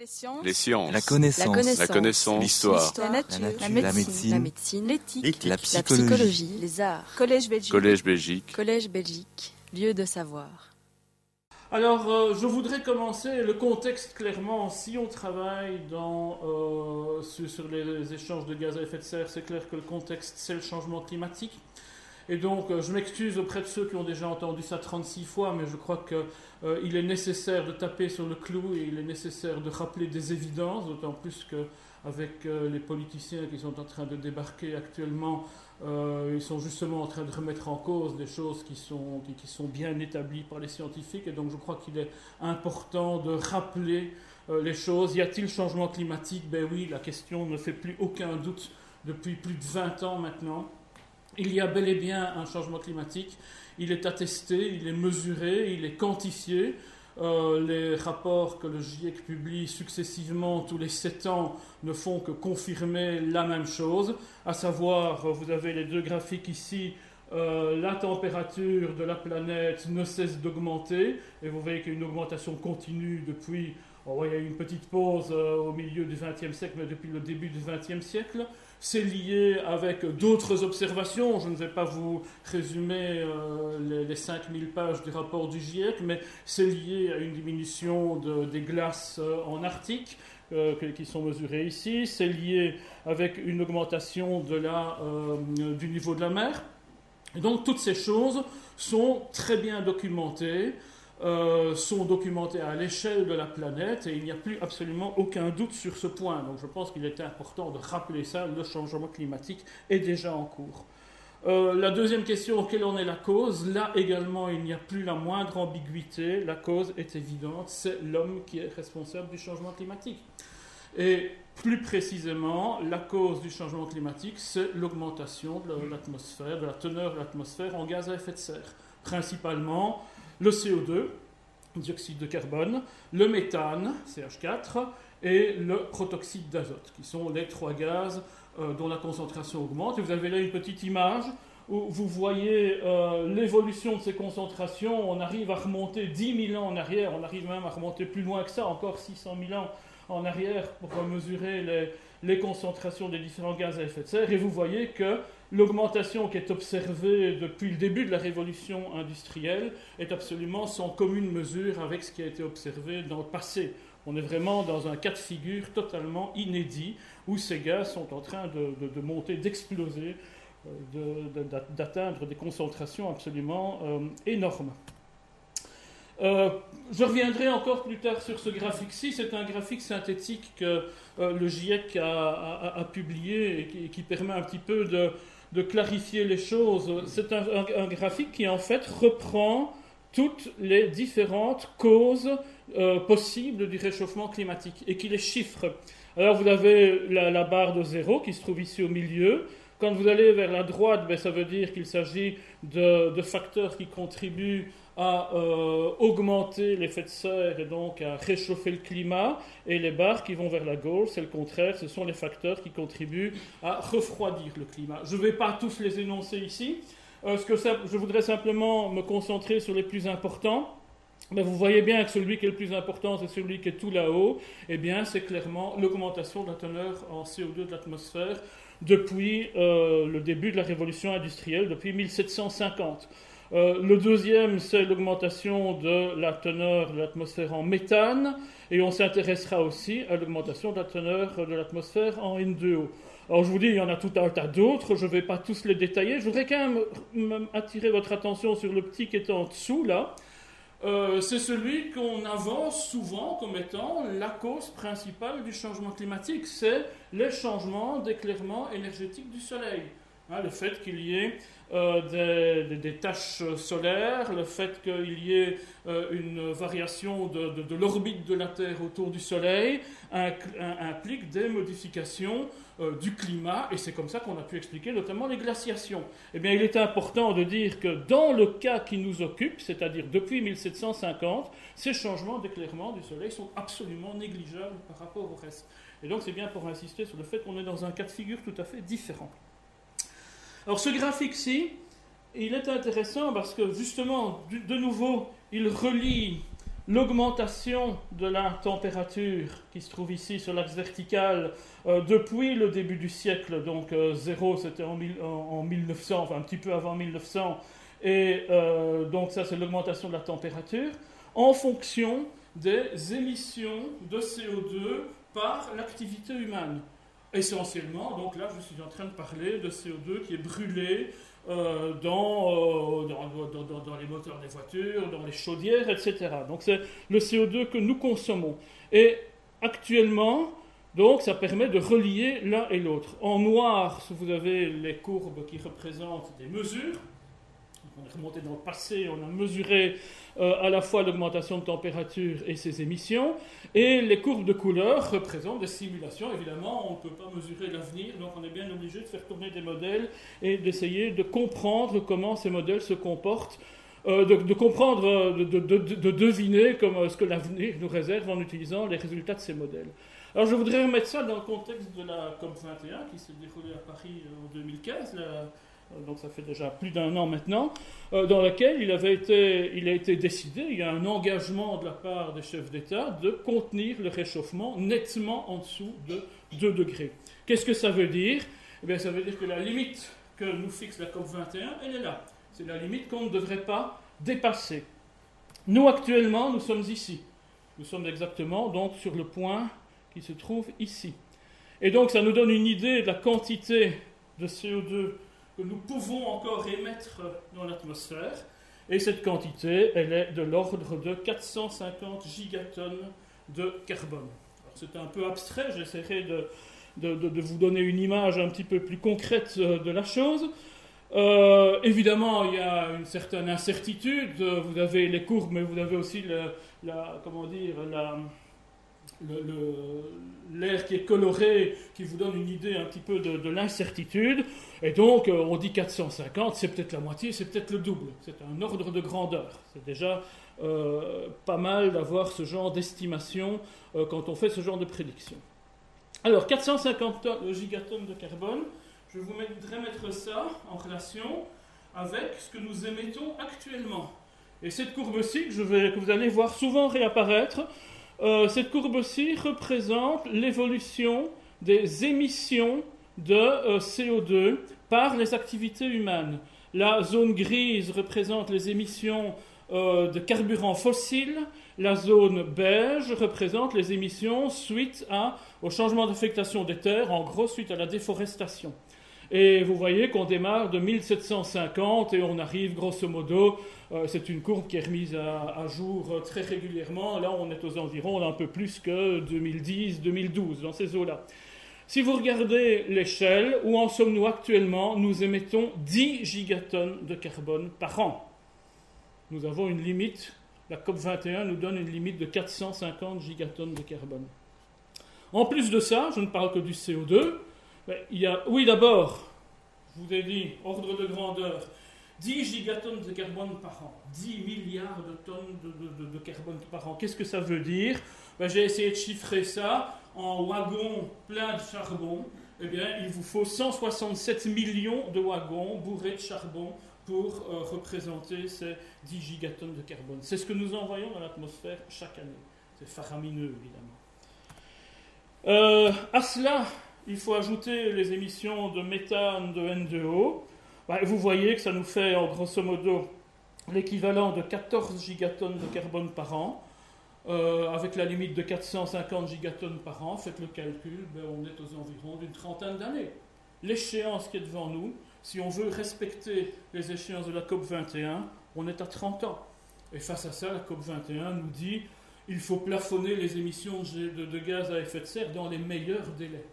Les sciences. Les sciences. La connaissance. La connaissance. L'histoire. La nature. La La nature. médecine. La médecine. L'éthique. La La psychologie. Les arts. Collège Belgique. Collège Belgique. Collège Belgique. Lieu de savoir. Alors, euh, je voudrais commencer le contexte clairement. Si on travaille dans, euh, sur, sur les échanges de gaz à effet de serre, c'est clair que le contexte, c'est le changement climatique. Et donc, euh, je m'excuse auprès de ceux qui ont déjà entendu ça 36 fois, mais je crois qu'il est nécessaire de taper sur le clou et il est nécessaire de rappeler des évidences, d'autant plus qu'avec les politiciens qui sont en train de débarquer actuellement, euh, ils sont justement en train de remettre en cause des choses qui sont, qui, sont bien établies par les scientifiques. Et donc, je crois qu'il est important de rappeler euh, les choses. Y a-t-il changement climatique? Ben oui, la question ne fait plus aucun doute depuis plus de 20 ans maintenant. Il y a bel et bien un changement climatique. Il est attesté, il est mesuré, il est quantifié. Euh, les rapports que le GIEC publie successivement tous les 7 ans ne font que confirmer la même chose, à savoir, vous avez les deux graphiques ici, euh, la température de la planète ne cesse d'augmenter, et vous voyez qu'il y a une augmentation continue depuis, oh, il y a eu une petite pause euh, au milieu du XXe siècle, mais depuis le début du XXe siècle. C'est lié avec d'autres observations. Je ne vais pas vous résumer euh, les, les 5000 pages du rapport du GIEC, mais c'est lié à une diminution de- des glaces euh, en Arctique euh, qui sont mesurées ici. C'est lié avec une augmentation de la, du niveau de la mer. Et donc toutes ces choses sont très bien documentées, euh, sont documentées à l'échelle de la planète et il n'y a plus absolument aucun doute sur ce point. Donc je pense qu'il est important de rappeler ça, le changement climatique est déjà en cours. Euh, la deuxième question, quelle en est la cause? Là également, il n'y a plus la moindre ambiguïté. La cause est évidente, c'est l'homme qui est responsable du changement climatique. Et plus précisément, la cause du changement climatique, c'est l'augmentation de l'atmosphère, de la teneur de l'atmosphère en gaz à effet de serre. Principalement le CO2, dioxyde de carbone, le méthane, CH4, et le protoxyde d'azote, qui sont les trois gaz euh, dont la concentration augmente. Et vous avez là une petite image où vous voyez euh, l'évolution de ces concentrations. On arrive à remonter 10 000 ans en arrière, on arrive même à remonter plus loin que ça, encore 600 000 ans en arrière pour mesurer les, les concentrations des différents gaz à effet de serre. Et vous voyez que l'augmentation qui est observée depuis le début de la révolution industrielle est absolument sans commune mesure avec ce qui a été observé dans le passé. On est vraiment dans un cas de figure totalement inédit où ces gaz sont en train de, monter, d'exploser, euh, d'atteindre des concentrations absolument euh, énormes. Euh, je reviendrai encore plus tard sur ce graphique-ci. C'est un graphique synthétique que le GIEC a, publié et qui permet un petit peu de, de clarifier les choses. C'est un, graphique qui en fait reprend toutes les différentes causes euh, possibles du réchauffement climatique et qui les chiffre. Alors vous avez la, barre de zéro qui se trouve ici au milieu. Quand vous allez vers la droite, ben, ça veut dire qu'il s'agit de facteurs qui contribuent à euh, augmenter l'effet de serre et donc à réchauffer le climat. Et les barres qui vont vers la gauche, c'est le contraire, ce sont les facteurs qui contribuent à refroidir le climat. Je ne vais pas tous les énoncer ici. Euh, ce que je voudrais simplement me concentrer sur les plus importants. Mais vous voyez bien que celui qui est le plus important, c'est celui qui est tout là-haut. Eh bien, c'est clairement l'augmentation de la teneur en CO2 de l'atmosphère depuis euh, le début de la révolution industrielle, depuis 1750. Euh, le deuxième, c'est l'augmentation de la teneur de l'atmosphère en méthane, et on s'intéressera aussi à l'augmentation de la teneur de l'atmosphère en N2O. Alors je vous dis, il y en a tout un tas d'autres, je ne vais pas tous les détailler. Je voudrais quand même attirer votre attention sur le petit qui est en dessous, là. Euh, c'est celui qu'on avance souvent comme étant la cause principale du changement climatique, c'est les changements d'éclairement énergétique du Soleil. Hein, le fait qu'il y ait euh, des, des- des taches solaires, le fait qu'il y ait euh, une variation de, l'orbite de la Terre autour du Soleil implique des modifications euh, du climat, et c'est comme ça qu'on a pu expliquer notamment les glaciations. Eh bien, il est important de dire que dans le cas qui nous occupe, c'est-à-dire depuis 1750, ces changements d'éclairement du Soleil sont absolument négligeables par rapport au reste. Et donc, c'est bien pour insister sur le fait qu'on est dans un cas de figure tout à fait différent. Alors, ce graphique-ci, il est intéressant parce que justement, de nouveau, il relie l'augmentation de la température qui se trouve ici sur l'axe vertical euh, depuis le début du siècle, donc euh, zéro c'était en, 1900, enfin un petit peu avant 1900, et euh, donc ça c'est l'augmentation de la température, en fonction des émissions de CO2 par l'activité humaine. Essentiellement, donc là je suis en train de parler de CO2 qui est brûlé euh, dans, dans, dans, les moteurs des voitures, dans les chaudières, etc. Donc c'est le CO2 que nous consommons. Et actuellement, donc ça permet de relier l'un et l'autre. En noir, vous avez les courbes qui représentent des mesures. On est remonté dans le passé, on a mesuré euh, à la fois l'augmentation de température et ses émissions. Et les courbes de couleur représentent des simulations. Évidemment, on ne peut pas mesurer l'avenir, donc on est bien obligé de faire tourner des modèles et d'essayer de comprendre comment ces modèles se comportent. Euh, de, comprendre, euh, de, de, deviner ce que l'avenir nous réserve en utilisant les résultats de ces modèles. Alors je voudrais remettre ça dans le contexte de la COP21 qui s'est déroulée à Paris en 2015, euh, donc ça fait déjà plus d'un an maintenant, euh, dans laquelle il, avait été, il a été décidé, il y a un engagement de la part des chefs d'État de contenir le réchauffement nettement en dessous de 2 degrés. Qu'est-ce que ça veut dire? Eh bien, Ça veut dire que la limite que nous fixe la COP21, elle est là. C'est la limite qu'on ne devrait pas dépasser. Nous, actuellement, nous sommes ici. Nous sommes exactement donc sur le point qui se trouve ici. Et donc, ça nous donne une idée de la quantité de CO2 nous pouvons encore émettre dans l'atmosphère. Et cette quantité, elle est de l'ordre de 450 gigatonnes de carbone. C'est un peu abstrait, j'essaierai de, vous donner une image un petit peu plus concrète de la chose. Euh, évidemment, il y a une certaine incertitude. Vous avez les courbes, mais vous avez aussi la, comment dire, la, l'air qui est coloré, qui vous donne une idée un petit peu de, l'incertitude. Et donc, euh, on dit 450, c'est peut-être la moitié, c'est peut-être le double. C'est un ordre de grandeur. C'est déjà euh, pas mal d'avoir ce genre d'estimation euh, quand on fait ce genre de prédiction. Alors, 450 gigatonnes de carbone, je voudrais mettre ça en relation avec ce que nous émettons actuellement. Et cette courbe-ci, que, que vous allez voir souvent réapparaître, euh, cette courbe-ci représente l'évolution des émissions de euh, CO2 par les activités humaines. La zone grise représente les émissions euh, de carburants fossiles. La zone beige représente les émissions suite au changement d'affectation des terres, en gros suite à la déforestation. Et vous voyez qu'on démarre de 1750 et on arrive grosso modo, euh, c'est une courbe qui est remise à, jour euh, très régulièrement. Là, on est aux environs d'un peu plus que 2010-2012, dans ces eaux-là. Si vous regardez l'échelle, où en sommes-nous actuellement Nous émettons 10 gigatonnes de carbone par an. Nous avons une limite, la COP21 nous donne une limite de 450 gigatonnes de carbone. En plus de ça, je ne parle que du CO2, ben, oui, d'abord, je vous ai dit, ordre de grandeur, 10 gigatonnes de carbone par an, 10 milliards de tonnes de, carbone par an. Qu'est-ce que ça veut dire? Ben, J'ai essayé de chiffrer ça en wagons pleins de charbon. Eh bien, il vous faut 167 millions de wagons bourrés de charbon pour euh, représenter ces 10 gigatonnes de carbone. C'est ce que nous envoyons dans l'atmosphère chaque année. C'est faramineux, évidemment. Euh, à cela, il faut ajouter les émissions de méthane, de N2O. Bah, vous voyez que ça nous fait en grosso modo l'équivalent de 14 gigatonnes de carbone par an, euh, avec la limite de 450 gigatonnes par an. Faites le calcul, ben, on est aux environs d'une trentaine d'années. L'échéance qui est devant nous, si on veut respecter les échéances de la COP 21, on est à 30 ans. Et face à ça, la COP 21 nous dit il faut plafonner les émissions de gaz à effet de serre dans les meilleurs délais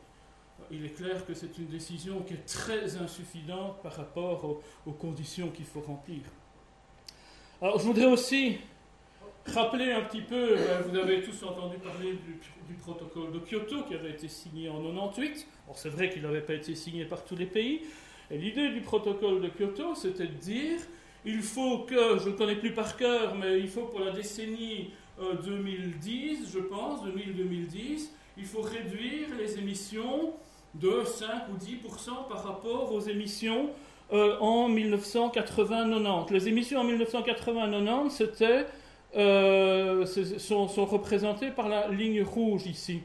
il est clair que c'est une décision qui est très insuffisante par rapport aux, conditions qu'il faut remplir. Alors, je voudrais aussi rappeler un petit peu, euh, vous avez tous entendu parler du, protocole de Kyoto qui avait été signé en 98. Alors, c'est vrai qu'il n'avait pas été signé par tous les pays. Et l'idée du protocole de Kyoto, c'était de dire il faut que, je ne le connais plus par cœur, mais il faut pour la décennie 2010, euh, je pense, 2000-2010, il faut réduire les émissions de 5 ou 10% par rapport aux émissions euh, en 1980-90. Les émissions en 1980-90, c'était euh, sont, représentés par la ligne rouge ici.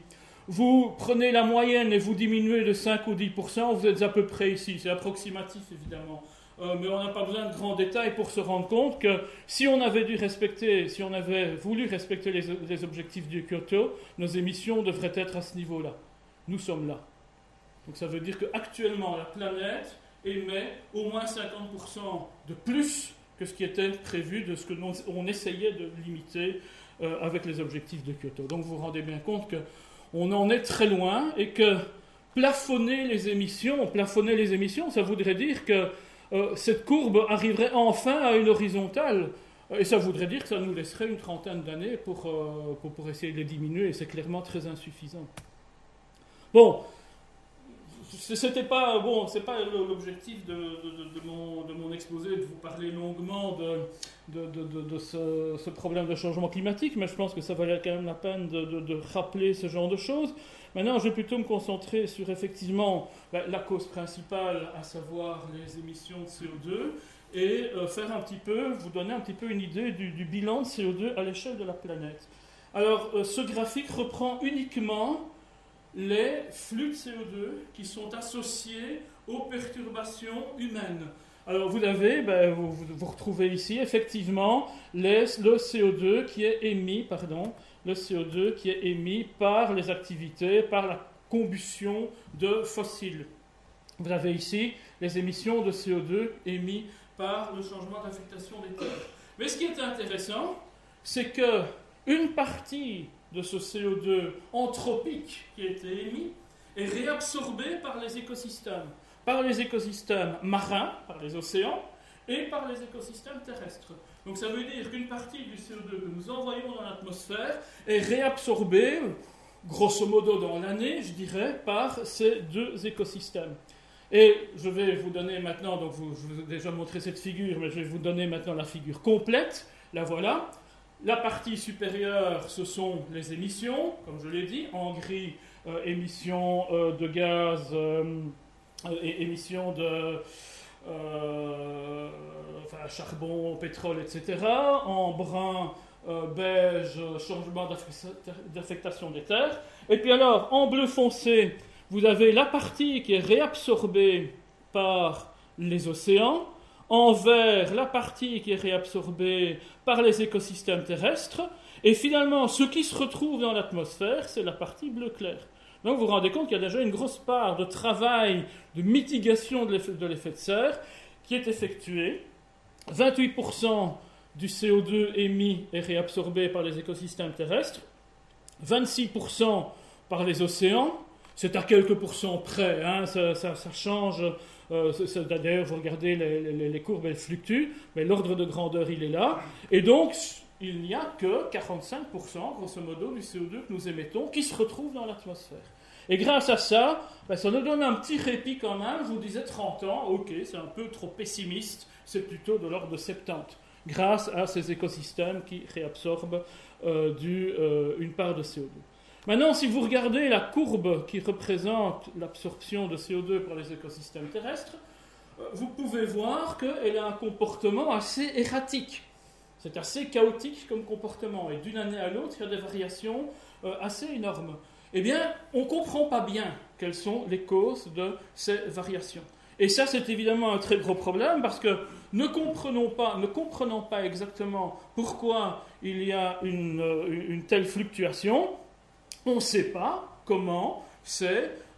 Vous prenez la moyenne et vous diminuez de 5 ou 10%, vous êtes à peu près ici. C'est approximatif évidemment. Euh, mais on n'a pas besoin de grands détails pour se rendre compte que si on avait dû respecter, si on avait voulu respecter les, objectifs du Kyoto, nos émissions devraient être à ce niveau-là. Nous sommes là. Donc ça veut dire qu'actuellement, la planète émet au moins 50% de plus que ce qui était prévu, de ce que nous, on essayait de limiter euh, avec les objectifs de Kyoto. Donc vous vous rendez bien compte qu'on en est très loin et que plafonner les émissions, plafonner les émissions, ça voudrait dire que euh, cette courbe arriverait enfin à une horizontale. Et ça voudrait dire que ça nous laisserait une trentaine d'années pour, euh, pour, pour, essayer de les diminuer, et c'est clairement très insuffisant. Bon, c'était pas bon, c'est pas l'objectif de, mon, exposé de vous parler longuement de, ce, problème de changement climatique, mais je pense que ça valait quand même la peine de, rappeler ce genre de choses. Maintenant, je vais plutôt me concentrer sur effectivement la, cause principale, à savoir les émissions de CO2, et euh, faire un petit peu, vous donner un petit peu une idée du, bilan de CO2 à l'échelle de la planète. Alors, euh, ce graphique reprend uniquement les flux de CO2 qui sont associés aux perturbations humaines. Alors vous avez, ben, vous, vous, retrouvez ici effectivement le CO2 qui est émis, pardon, le CO2 qui est émis par les activités, par la combustion de fossiles. Vous avez ici les émissions de CO2 émises par le changement d'affectation des terres. Mais ce qui est intéressant, c'est que une partie de ce CO2 anthropique qui a été émis est réabsorbé par les écosystèmes, par les écosystèmes marins, par les océans, et par les écosystèmes terrestres. Donc ça veut dire qu'une partie du CO2 que nous envoyons dans l'atmosphère est réabsorbée, grosso modo dans l'année, je dirais, par ces deux écosystèmes. Et je vais vous donner maintenant, donc vous, je vous ai déjà montré cette figure, mais je vais vous donner maintenant la figure complète. La voilà. La partie supérieure, ce sont les émissions, comme je l'ai dit, en gris, euh, émissions euh, de gaz, euh, émissions de charbon, pétrole, etc. En brun, beige, changement d'affectation des terres. Et puis alors, en bleu foncé, vous avez la partie qui est réabsorbée par les océans en vert la partie qui est réabsorbée par les écosystèmes terrestres, et finalement ce qui se retrouve dans l'atmosphère, c'est la partie bleu clair. Donc vous vous rendez compte qu'il y a déjà une grosse part de travail de mitigation de l'effet de serre qui est effectué. 28% du CO2 émis est réabsorbé par les écosystèmes terrestres, 26% par les océans, c'est à quelques pourcents près, hein, ça, change d'ailleurs, vous regardez les, courbes, elles fluctuent, mais l'ordre de grandeur, il est là. Et donc, il n'y a que 45%, grosso modo, du CO2 que nous émettons qui se retrouve dans l'atmosphère. Et grâce à ça, ben, ça nous donne un petit répit quand même. Vous disais 30 ans, ok, c'est un peu trop pessimiste, c'est plutôt de l'ordre de 70, grâce à ces écosystèmes qui réabsorbent euh, euh, une part de CO2. Maintenant, si vous regardez la courbe qui représente l'absorption de CO2 par les écosystèmes terrestres, euh, vous pouvez voir qu'elle a un comportement assez erratique. C'est assez chaotique comme comportement. Et d'une année à l'autre, il y a des variations euh, assez énormes. Eh bien, on ne comprend pas bien quelles sont les causes de ces variations. Et ça, c'est évidemment un très gros problème parce que ne comprenons pas, ne comprenons pas exactement pourquoi il y a une, euh, une telle fluctuation, on ne sait pas comment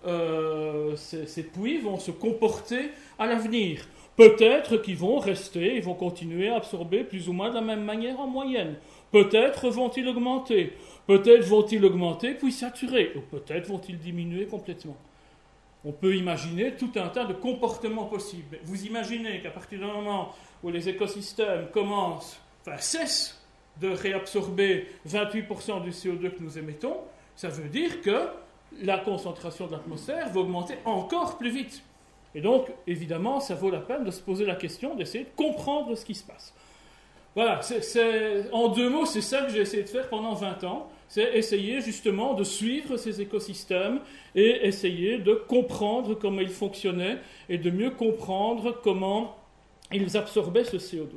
euh, ces, puits vont se comporter à l'avenir. Peut-être qu'ils vont rester, ils vont continuer à absorber plus ou moins de la même manière en moyenne. Peut-être vont-ils augmenter. Peut-être vont-ils augmenter puis saturer. Ou peut-être vont-ils diminuer complètement. On peut imaginer tout un tas de comportements possibles. Vous imaginez qu'à partir du moment où les écosystèmes commencent, enfin cessent de réabsorber 28% du CO2 que nous émettons, ça veut dire que la concentration de l'atmosphère va augmenter encore plus vite. Et donc, évidemment, ça vaut la peine de se poser la question, d'essayer de comprendre ce qui se passe. Voilà, en deux mots, c'est ça que j'ai essayé de faire pendant 20 ans. C'est essayer justement de suivre ces écosystèmes et essayer de comprendre comment ils fonctionnaient et de mieux comprendre comment ils absorbaient ce CO2.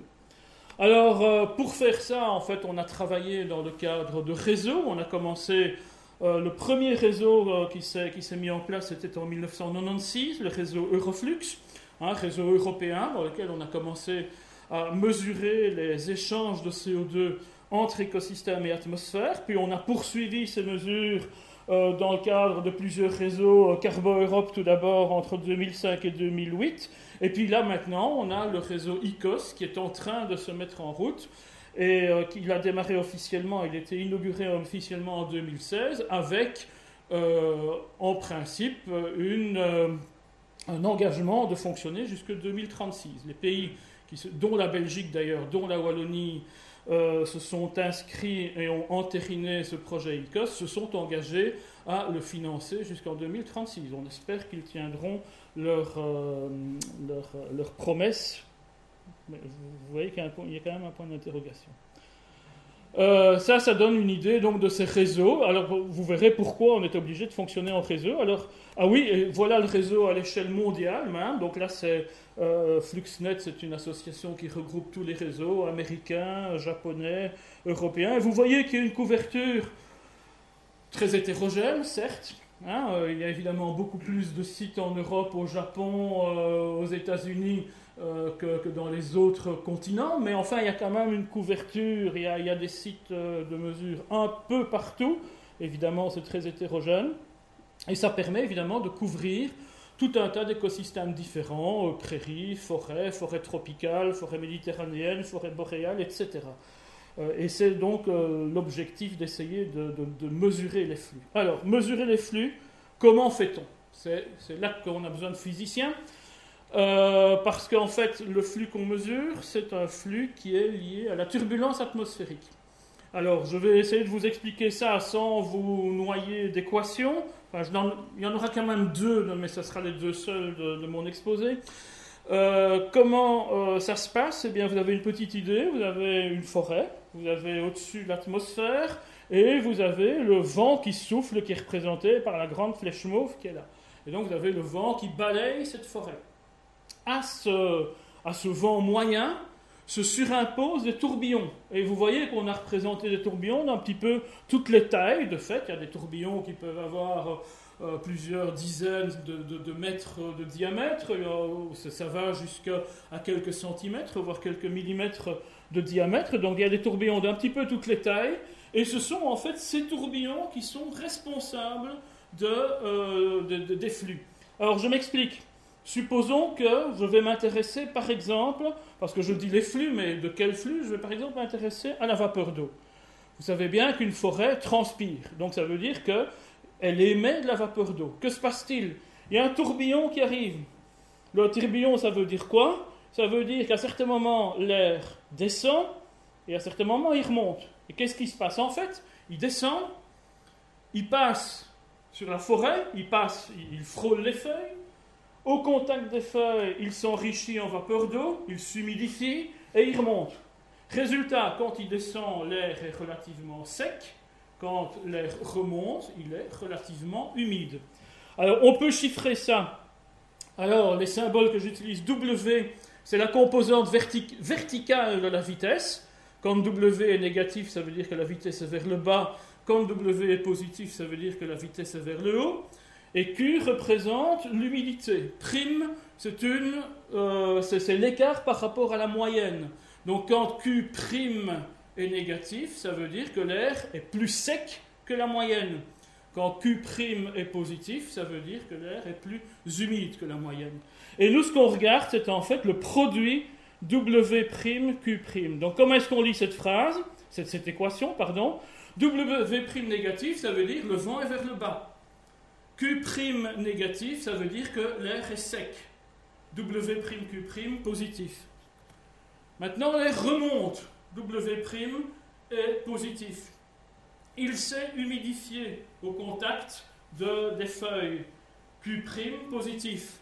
Alors, euh, pour faire ça, en fait, on a travaillé dans le cadre de réseaux. On a commencé, euh, le premier réseau euh, qui s'est mis en place, c'était en 1996, le réseau Euroflux, un réseau européen dans lequel on a commencé à mesurer les échanges de CO2 entre écosystèmes et atmosphère. Puis on a poursuivi ces mesures dans le cadre de plusieurs réseaux, Carbo Europe tout d'abord entre 2005 et 2008. Et puis là maintenant, on a le réseau ICOS qui est en train de se mettre en route et euh, qui a démarré officiellement, il été inauguré officiellement en 2016 avec euh, en principe euh, un engagement de fonctionner jusqu'en 2036. Les pays, dont la Belgique d'ailleurs, dont la Wallonie, se sont inscrits et ont entériné ce projet ICOS, se sont engagés à le financer jusqu'en 2036. On espère qu'ils tiendront leur, euh, leur. Vous voyez qu'il y, a quand même un point d'interrogation. Euh, ça, ça donne une idée donc de ces réseaux. Alors, vous verrez pourquoi on est obligé de fonctionner en réseau. Alors, ah oui, voilà le réseau à l'échelle mondiale. Hein. Donc là, c'est euh, Fluxnet, c'est une association qui regroupe tous les réseaux américains, japonais, européens. Et vous voyez qu'il y a une couverture très hétérogène, certes, Hein, euh, il y a évidemment beaucoup plus de sites en Europe, au Japon, euh, aux États-Unis euh, que, dans les autres continents, mais enfin il y a quand même une couverture, il y a, des sites de mesure un peu partout. Évidemment, c'est très hétérogène. Et ça permet évidemment de couvrir tout un tas d'écosystèmes différents, prairies, forêts, forêts tropicales, forêts méditerranéennes, forêts boréales, etc. Euh, et c'est donc euh, l'objectif d'essayer de, mesurer les flux. Alors, mesurer les flux, comment fait-on? C'est là qu'on a besoin de physiciens. Euh, parce qu'en fait, le flux qu'on mesure, c'est un flux qui est lié à la turbulence atmosphérique. Alors, je vais essayer de vous expliquer ça sans vous noyer d'équations. il y en aura quand même deux, mais ce sera les deux seuls de, mon exposé. comment ça se passe? Eh bien, vous avez une petite idée, vous avez une forêt, vous avez au-dessus l'atmosphère, et vous avez le vent qui souffle, qui est représenté par la grande flèche mauve qui est là. Et donc vous avez le vent qui balaye cette forêt. À ce, vent moyen se surimposent des tourbillons. Et vous voyez qu'on a représenté des tourbillons d'un petit peu toutes les tailles. De fait, il y a des tourbillons qui peuvent avoir euh, plusieurs dizaines de, mètres de diamètre. Ça, ça va jusqu'à quelques centimètres, voire quelques millimètres de diamètre, donc il y a des tourbillons d'un petit peu toutes les tailles, et ce sont en fait ces tourbillons qui sont responsables euh, des flux. Alors je m'explique. Supposons que je vais m'intéresser par exemple, parce que je dis les flux, mais de quel flux Je vais par exemple m'intéresser à la vapeur d'eau? Vous savez bien qu'une forêt transpire, donc ça veut dire qu'elle émet de la vapeur d'eau. Que se passe-t-il? Il y a un tourbillon qui arrive. Le tourbillon, ça veut dire quoi? Ça veut dire qu'à certains moments, l'air descend et à certains moments, il remonte. Et qu'est-ce qui se passe En fait, il descend, il passe sur la forêt, il passe, il frôle les feuilles. Au contact des feuilles, il s'enrichit en vapeur d'eau, il s'humidifie et il remonte. Résultat, quand il descend, l'air est relativement sec. Quand l'air remonte, il est relativement humide. Alors, on peut chiffrer ça. Alors, les symboles que j'utilise, W c'est la composante verticale de la vitesse. Quand W est négatif, ça veut dire que la vitesse est vers le bas. Quand W est positif, ça veut dire que la vitesse est vers le haut. Et Q représente l'humidité. Prime, euh, c'est l'écart par rapport à la moyenne. Donc quand Q prime est négatif, ça veut dire que l'air est plus sec que la moyenne. Quand Q prime est positif, ça veut dire que l'air est plus humide que la moyenne. Et nous, ce qu'on regarde, c'est en fait le produit W', Donc, comment est-ce qu'on lit cette phrase, cette, équation, pardon? W' négatif, ça veut dire le vent est vers le bas. Q' négatif, ça veut dire que l'air est sec. W', positif. Maintenant, l'air remonte. W' est positif. Il s'est humidifié au contact de, des feuilles. Q' positif.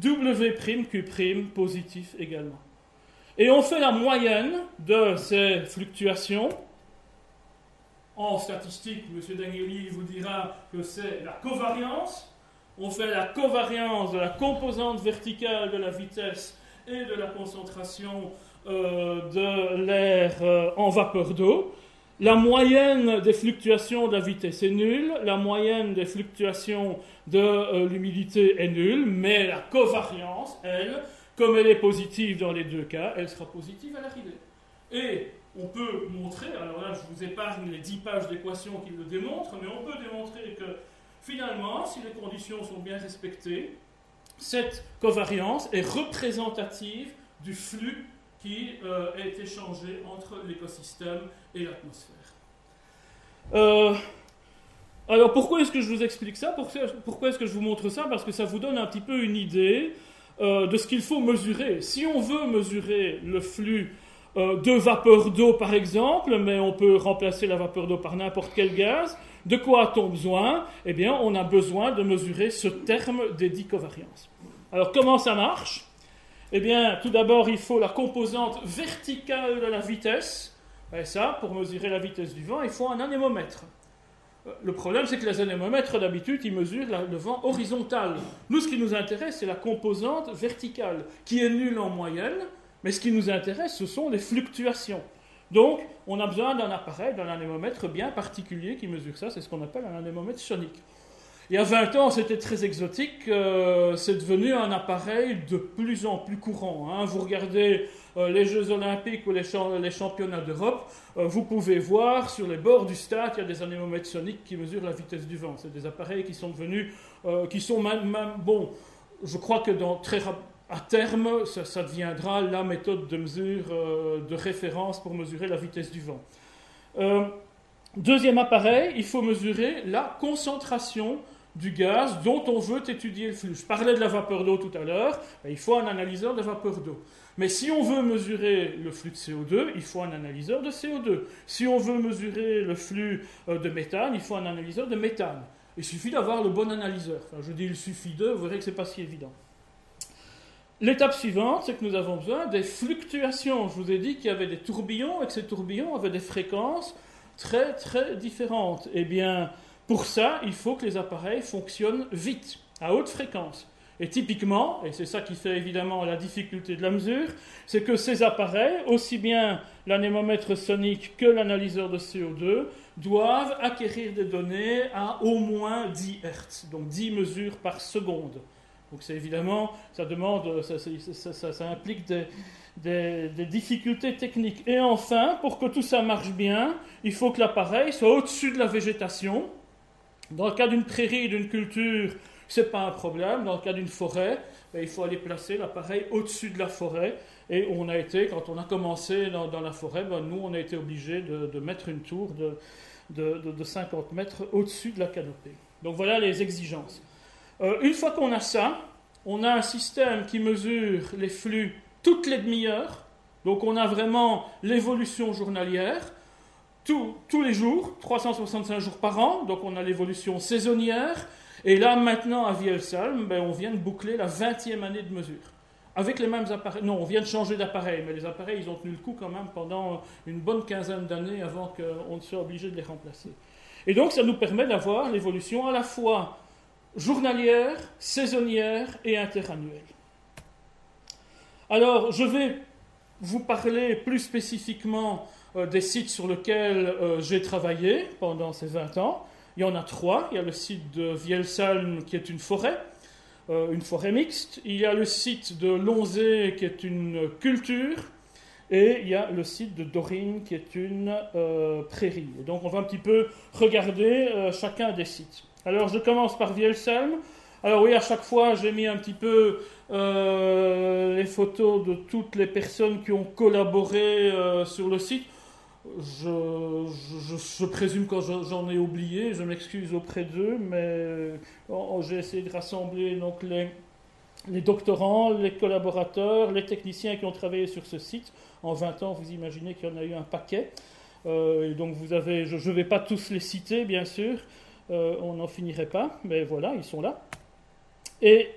W', positif également. Et on fait la moyenne de ces fluctuations. En statistique, M. Danieli vous dira que c'est la covariance. On fait la covariance de la composante verticale de la vitesse et de la concentration de l'air en vapeur d'eau. La moyenne des fluctuations de la vitesse est nulle, la moyenne des fluctuations de l'humidité est nulle, mais la covariance, elle, comme elle est positive dans les deux cas, elle sera positive à l'arrivée. Et on peut montrer, alors là je vous épargne les 10 pages d'équations qui le démontrent, mais on peut démontrer que finalement, si les conditions sont bien respectées, cette covariance est représentative du flux qui euh, est échangé entre l'écosystème et l'atmosphère. Euh, alors pourquoi est-ce que je vous explique ça? Pourquoi est-ce que je vous montre ça? Parce que ça vous donne un petit peu une idée euh, de ce qu'il faut mesurer. Si on veut mesurer le flux euh, de vapeur d'eau par exemple, mais on peut remplacer la vapeur d'eau par n'importe quel gaz, de quoi a-t-on besoin? Eh bien, on a besoin de mesurer ce terme des dix covariances. Alors, comment ça marche? Eh bien, tout d'abord, il faut la composante verticale de la vitesse. Et ça, pour mesurer la vitesse du vent, il faut un anémomètre. Le problème, c'est que les anémomètres, d'habitude, ils mesurent le vent horizontal. Nous, ce qui nous intéresse, c'est la composante verticale, qui est nulle en moyenne, mais ce qui nous intéresse, ce sont les fluctuations. Donc, on a besoin d'un appareil, d'un anémomètre bien particulier qui mesure ça, c'est ce qu'on appelle un anémomètre sonique. Il y a 20 ans, c'était très exotique, euh, c'est devenu un appareil de plus en plus courant. Hein. Vous regardez euh, les Jeux Olympiques ou les, championnats d'Europe, euh, vous pouvez voir sur les bords du stade, il y a des anémomètres soniques qui mesurent la vitesse du vent. C'est des appareils qui sont devenus, qui sont même, bon, je crois que dans, très à terme, ça, deviendra la méthode de mesure de référence pour mesurer la vitesse du vent. deuxième appareil, il faut mesurer la concentration du gaz dont on veut étudier le flux. Je parlais de la vapeur d'eau tout à l'heure, il faut un analyseur de vapeur d'eau. Mais si on veut mesurer le flux de CO2, il faut un analyseur de CO2. Si on veut mesurer le flux euh, de méthane, il faut un analyseur de méthane. Il suffit d'avoir le bon analyseur. Je dis il suffit de, vous verrez que ce n'est pas si évident. L'étape suivante, c'est que nous avons besoin des fluctuations. Je vous ai dit qu'il y avait des tourbillons et que ces tourbillons avaient des fréquences très très différentes. Eh bien, pour ça, il faut que les appareils fonctionnent vite, à haute fréquence. Et typiquement, et c'est ça qui fait évidemment la difficulté de la mesure, c'est que ces appareils, aussi bien l'anémomètre sonique que l'analyseur de CO2, doivent acquérir des données à au moins 10 Hz, donc 10 mesures par seconde. Donc c'est évidemment, ça demande, ça, implique des, difficultés techniques. Et enfin, pour que tout ça marche bien, il faut que l'appareil soit au-dessus de la végétation, dans le cas d'une prairie, d'une culture, ce n'est pas un problème. Dans le cas d'une forêt, ben, il faut aller placer l'appareil au-dessus de la forêt. Et on a été, quand on a commencé dans, la forêt, ben, nous, on a été obligé de, mettre une tour de, de, 50 mètres au-dessus de la canopée. Donc voilà les exigences. Euh, une fois qu'on a ça, on a un système qui mesure les flux toutes les demi-heures. Donc on a vraiment l'évolution journalière tous les jours, 365 jours par an, donc on a l'évolution saisonnière. Et là, maintenant, à Vielsalm, ben, on vient de boucler la 20e année de mesure. Avec les mêmes appareils. Non, on vient de changer d'appareil, mais les appareils, ils ont tenu le coup quand même pendant une bonne quinzaine d'années avant qu'on ne soit obligé de les remplacer. Et donc, ça nous permet d'avoir l'évolution à la fois journalière, saisonnière et interannuelle. Alors, je vais vous parler plus spécifiquement des sites sur lesquels euh, j'ai travaillé pendant ces 20 ans. Il y en a trois. Il y a le site de Vielsalm qui est une forêt, euh, une forêt mixte. Il y a le site de Lonzé qui est une culture. Et il y a le site de Dorine qui est une prairie. donc on va un petit peu regarder chacun des sites. Alors je commence par Vielsalm. Alors oui, à chaque fois, j'ai mis un petit peu les photos de toutes les personnes qui ont collaboré sur le site. Je, présume que j'en ai oublié, je m'excuse auprès d'eux, mais euh, j'ai essayé de rassembler donc les, les doctorants, les collaborateurs, les techniciens qui ont travaillé sur ce site. En 20 ans, vous imaginez qu'il y en a eu un paquet. Euh, et donc vous avez, je ne vais pas tous les citer, bien sûr, euh, on n'en finirait pas, mais voilà, ils sont là. Et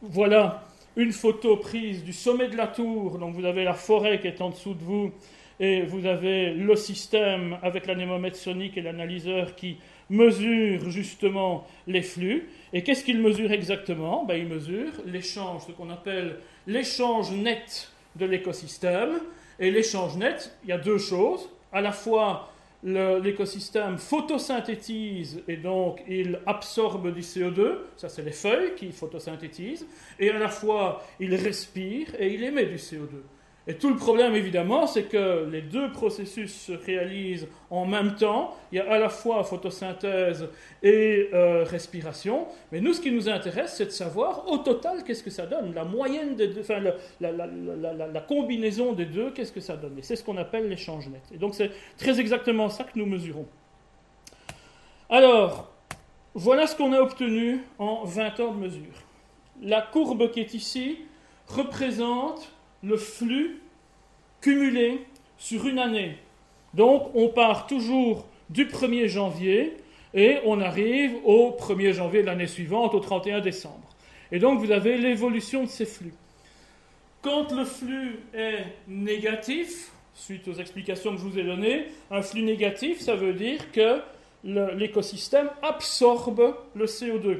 voilà une photo prise du sommet de la tour, donc vous avez la forêt qui est en dessous de vous, et vous avez le système avec l'anémomètre sonique et l'analyseur qui mesure justement les flux. Et qu'est-ce qu'il mesure exactement? Ben, Il mesure l'échange, ce qu'on appelle l'échange net de l'écosystème. Et l'échange net, il y a deux choses. À la fois, l'écosystème photosynthétise et donc il absorbe du CO2, ça c'est les feuilles qui photosynthétisent, et à la fois il respire et il émet du CO2. Et tout le problème, évidemment, c'est que les deux processus se réalisent en même temps. Il y a à la fois photosynthèse et euh, respiration. Mais nous, ce qui nous intéresse, c'est de savoir au total qu'est-ce que ça donne? La moyenne des enfin, la, la, combinaison des deux, qu'est-ce que ça donne? Et c'est ce qu'on appelle l'échange net. Et donc, c'est très exactement ça que nous mesurons. Alors, voilà ce qu'on a obtenu en 20 ans de mesure. La courbe qui est ici représente le flux cumulé sur une année. Donc on part toujours du 1er janvier et on arrive au 1er janvier de l'année suivante, au 31 décembre. Et donc vous avez l'évolution de ces flux. Quand le flux est négatif, suite aux explications que je vous ai données, un flux négatif, ça veut dire que l'écosystème absorbe le CO2.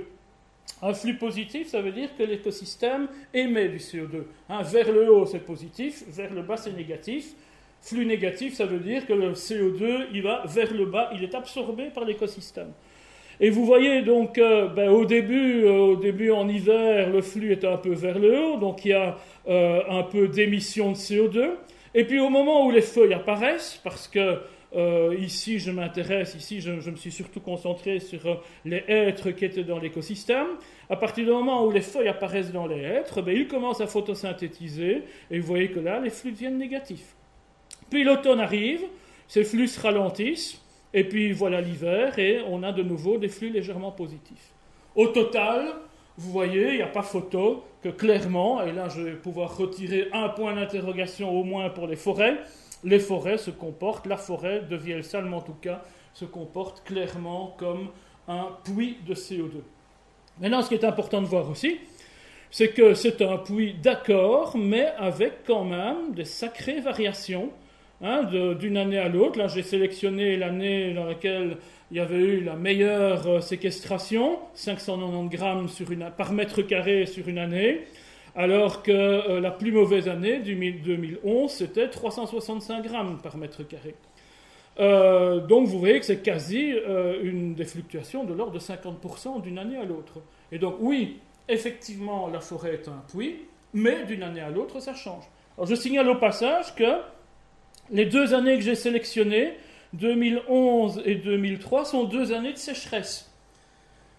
Un flux positif, ça veut dire que l'écosystème émet du CO2. Hein, vers le haut, c'est positif, vers le bas, c'est négatif. Flux négatif, ça veut dire que le CO2, il va vers le bas, il est absorbé par l'écosystème. Et vous voyez donc, euh, ben, au, début, euh, au début en hiver, le flux est un peu vers le haut, donc il y a euh, un peu d'émission de CO2. Et puis au moment où les feuilles apparaissent, parce que euh, ici, je m'intéresse, ici, je, me suis surtout concentré sur euh, les êtres qui étaient dans l'écosystème. À partir du moment où les feuilles apparaissent dans les êtres, ben, ils commencent à photosynthétiser, et vous voyez que là, les flux deviennent négatifs. Puis l'automne arrive, ces flux se ralentissent, et puis voilà l'hiver, et on a de nouveau des flux légèrement positifs. Au total, vous voyez, il n'y a pas photo que clairement, et là je vais pouvoir retirer un point d'interrogation au moins pour les forêts, les forêts se comportent, la forêt de Vielsalm en tout cas, se comporte clairement comme un puits de CO2. Maintenant, ce qui est important de voir aussi, c'est que c'est un puits d'accord, mais avec quand même des sacrées variations hein, d'une année à l'autre. Là, j'ai sélectionné l'année dans laquelle il y avait eu la meilleure euh, séquestration, 590 grammes par mètre carré sur une année alors que euh, la plus mauvaise année, 2011, c'était 365 grammes par mètre carré. Euh, donc vous voyez que c'est quasi euh, une des fluctuations de l'ordre de 50% d'une année à l'autre. Et donc oui, effectivement, la forêt est un puits, mais d'une année à l'autre, ça change. Alors je signale au passage que les deux années que j'ai sélectionnées, 2011 et 2003, sont deux années de sécheresse.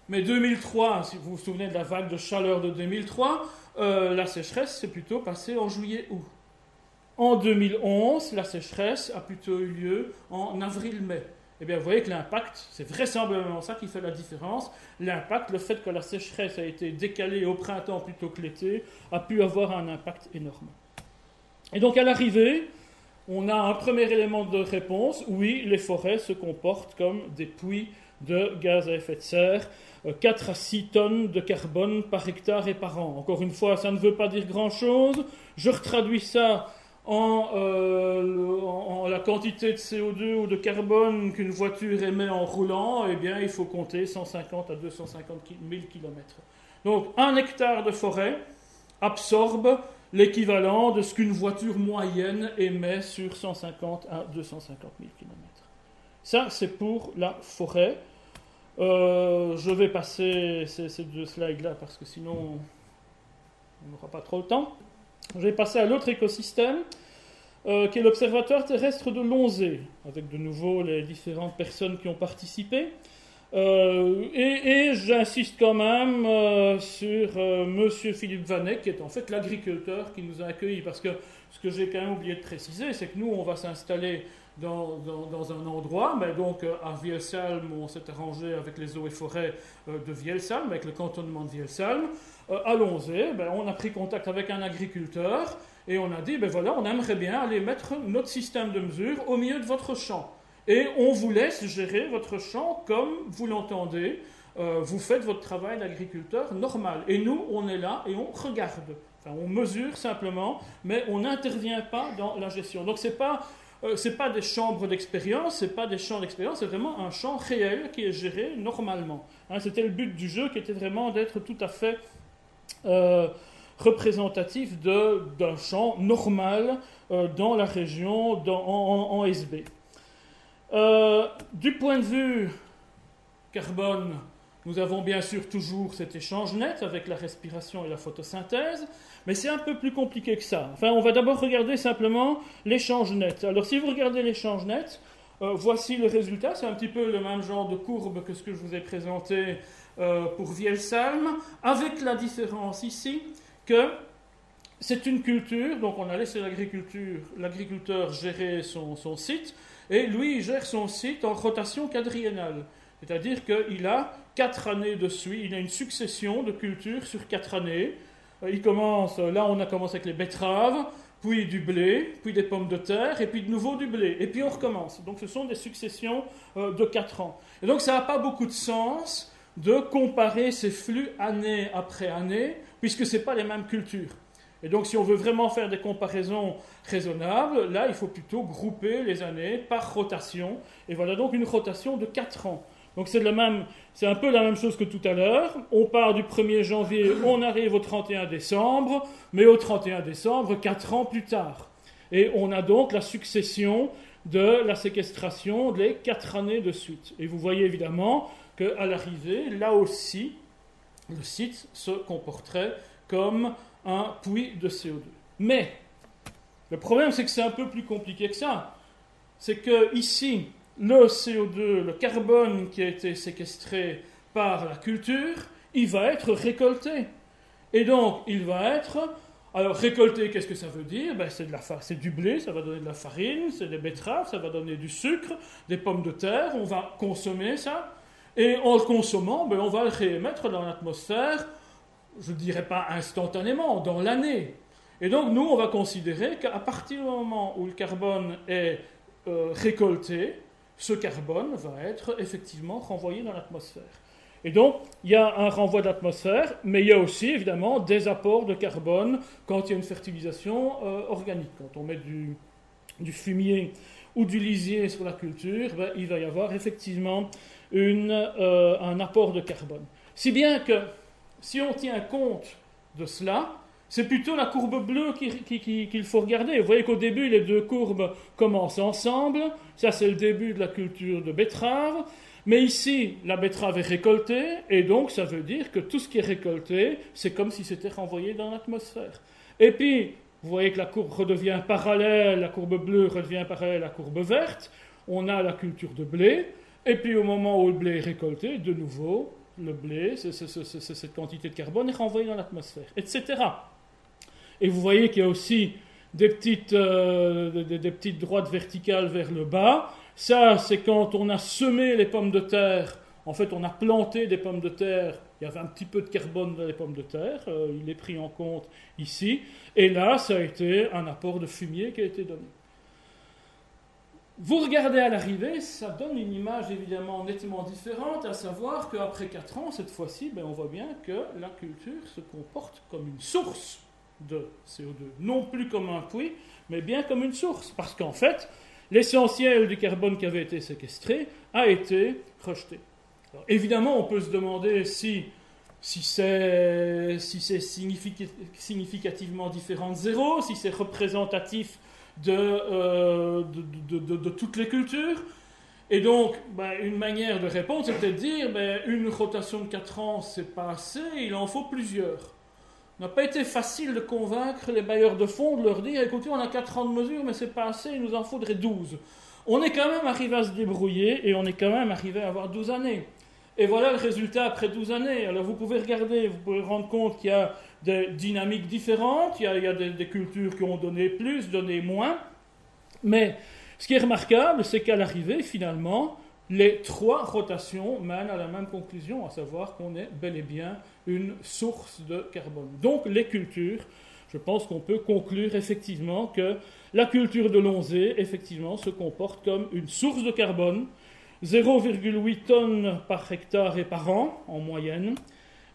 Mais 2003, si vous vous souvenez de la vague de chaleur de 2003, euh, la sécheresse s'est plutôt passée en juillet-août. En 2011, la sécheresse a plutôt eu lieu en avril-mai. Eh bien, vous voyez que l'impact, c'est vraisemblablement ça qui fait la différence. L'impact, le fait que la sécheresse a été décalée au printemps plutôt que l'été, a pu avoir un impact énorme. Et donc, à l'arrivée, on a un premier élément de réponse. Oui, les forêts se comportent comme des puits de gaz à effet de serre 4 à 6 tonnes de carbone par hectare et par an. Encore une fois, ça ne veut pas dire grand-chose. Je retraduis ça euh, en, la quantité de CO2 ou de carbone qu'une voiture émet en roulant. Eh bien, il faut compter 150 à 250 000 km. Donc, un hectare de forêt absorbe l'équivalent de ce qu'une voiture moyenne émet sur 150 à 250 000 km. Ça, c'est pour la forêt. Euh, je vais passer ces, deux slides-là parce que sinon on n'aura pas trop le temps. Je vais passer à l'autre écosystème euh, qui est l'Observatoire terrestre de Lonzé, avec de nouveau les différentes personnes qui ont participé. Euh, et, j'insiste quand même sur Monsieur Philippe Vanet, qui est en fait l'agriculteur qui nous a accueillis, parce que ce que j'ai quand même oublié de préciser, c'est que nous, on va s'installer dans, un endroit, mais donc euh, à Vielsalm, on s'est arrangé avec les eaux et forêts euh, de Vielsalm, avec le cantonnement de Vielsalm. Euh, allons-y, ben, on a pris contact avec un agriculteur et on a dit, ben voilà, on aimerait bien aller mettre notre système de mesure au milieu de votre champ. Et on vous laisse gérer votre champ comme vous l'entendez. vous faites votre travail d'agriculteur normal. Et nous, on est là et on regarde. On mesure simplement, mais on n'intervient pas dans la gestion. Donc, c'est pas euh, ce n'est pas des chambres d'expérience, ce n'est pas des champs d'expérience, c'est vraiment un champ réel qui est géré normalement. Hein, c'était le but du jeu qui était vraiment d'être tout à fait euh, représentatif d'un champ normal euh, dans la région en, SB. Euh, du point de vue carbone, nous avons bien sûr toujours cet échange net avec la respiration et la photosynthèse, mais c'est un peu plus compliqué que ça. Enfin, on va d'abord regarder simplement l'échange net. Alors, si vous regardez l'échange net, euh, voici le résultat. C'est un petit peu le même genre de courbe que ce que je vous ai présenté pour Vielsalm, avec la différence ici que c'est une culture, donc on a laissé l'agriculteur gérer son, site, et lui, il gère son site en rotation quadriennale. C'est-à-dire qu'il a quatre années de suite, il a une succession de cultures sur quatre années. Euh, il commence, là on a commencé avec les betteraves, puis du blé, puis des pommes de terre, et puis de nouveau du blé. Et puis on recommence. Donc ce sont des successions euh, de quatre ans. Et donc ça n'a pas beaucoup de sens de comparer ces flux année après année, puisque ce pas les mêmes cultures. Et donc, si on veut vraiment faire des comparaisons raisonnables, là, il faut plutôt grouper les années par rotation. Et voilà donc une rotation de 4 ans. Donc, c'est, un peu la même chose que tout à l'heure. On part du 1er janvier, on arrive au 31 décembre, mais au 31 décembre, 4 ans plus tard. Et on a donc la succession de la séquestration des 4 années de suite. Et vous voyez évidemment qu'à l'arrivée, là aussi, le site se comporterait comme un puits de CO2. Mais le problème, c'est que c'est un peu plus compliqué que ça. C'est que ici, le CO2, le carbone qui a été séquestré par la culture, il va être récolté. Et donc, il va être. Alors, récolté, qu'est-ce que ça veut dire? Ben, c'est, de la c'est du blé, ça va donner de la farine, c'est des betteraves, ça va donner du sucre, des pommes de terre, on va consommer ça. Et en le consommant, ben, on va le réémettre dans l'atmosphère je ne dirais pas instantanément, dans l'année. Et donc nous, on va considérer qu'à partir du moment où le carbone est euh, récolté, ce carbone va être effectivement renvoyé dans l'atmosphère. Et donc, il y a un renvoi d'atmosphère, mais il y a aussi évidemment des apports de carbone quand il y a une fertilisation euh, organique. Quand on met du, fumier ou du lisier sur la culture, ben, il va y avoir effectivement euh, un apport de carbone. Si bien que si on tient compte de cela, c'est plutôt la courbe bleue qu'il faut regarder. Vous voyez qu'au début, les deux courbes commencent ensemble. Ça, c'est le début de la culture de betterave. Mais ici, la betterave est récoltée, et donc ça veut dire que tout ce qui est récolté, c'est comme si c'était renvoyé dans l'atmosphère. Et puis, vous voyez que la courbe redevient parallèle, la courbe bleue redevient parallèle à la courbe verte. On a la culture de blé, et puis au moment où le blé est récolté, de nouveau, le blé, cette quantité de carbone est renvoyée dans l'atmosphère, etc. Et vous voyez qu'il y a aussi des petites, euh, des, petites droites verticales vers le bas. Ça, c'est quand on a semé les pommes de terre. En fait, on a planté des pommes de terre. Il y avait un petit peu de carbone dans les pommes de terre. Euh, il est pris en compte ici. Et là, ça a été un apport de fumier qui a été donné. Vous regardez à l'arrivée, ça donne une image évidemment nettement différente, à savoir qu'après 4 ans, cette fois-ci, ben, on voit bien que la culture se comporte comme une source de CO2, non plus comme un puits, mais bien comme une source, parce qu'en fait, l'essentiel du carbone qui avait été séquestré a été rejeté. évidemment, on peut se demander si, si c'est si significativement différent de zéro, si c'est représentatif euh, de, de, de, toutes les cultures. Et donc, ben, une manière de répondre, c'est peut-être dire ben, une rotation de 4 ans, c'est pas assez, il en faut plusieurs. Il n'a pas été facile de convaincre les bailleurs de fonds de leur dire écoutez, on a 4 ans de mesure, mais c'est pas assez, il nous en faudrait 12. On est quand même arrivé à se débrouiller et on est quand même arrivé à avoir 12 années. Et voilà le résultat après 12 années. Alors vous pouvez regarder, vous pouvez rendre compte qu'il y a des dynamiques différentes, il y a, des, cultures qui ont donné plus, donné moins. Mais ce qui est remarquable, c'est qu'à l'arrivée, finalement, les trois rotations mènent à la même conclusion, à savoir qu'on est bel et bien une source de carbone. Donc les cultures, je pense qu'on peut conclure effectivement que la culture de l'onzé, effectivement, se comporte comme une source de carbone, 0,8 tonnes par hectare et par an en moyenne,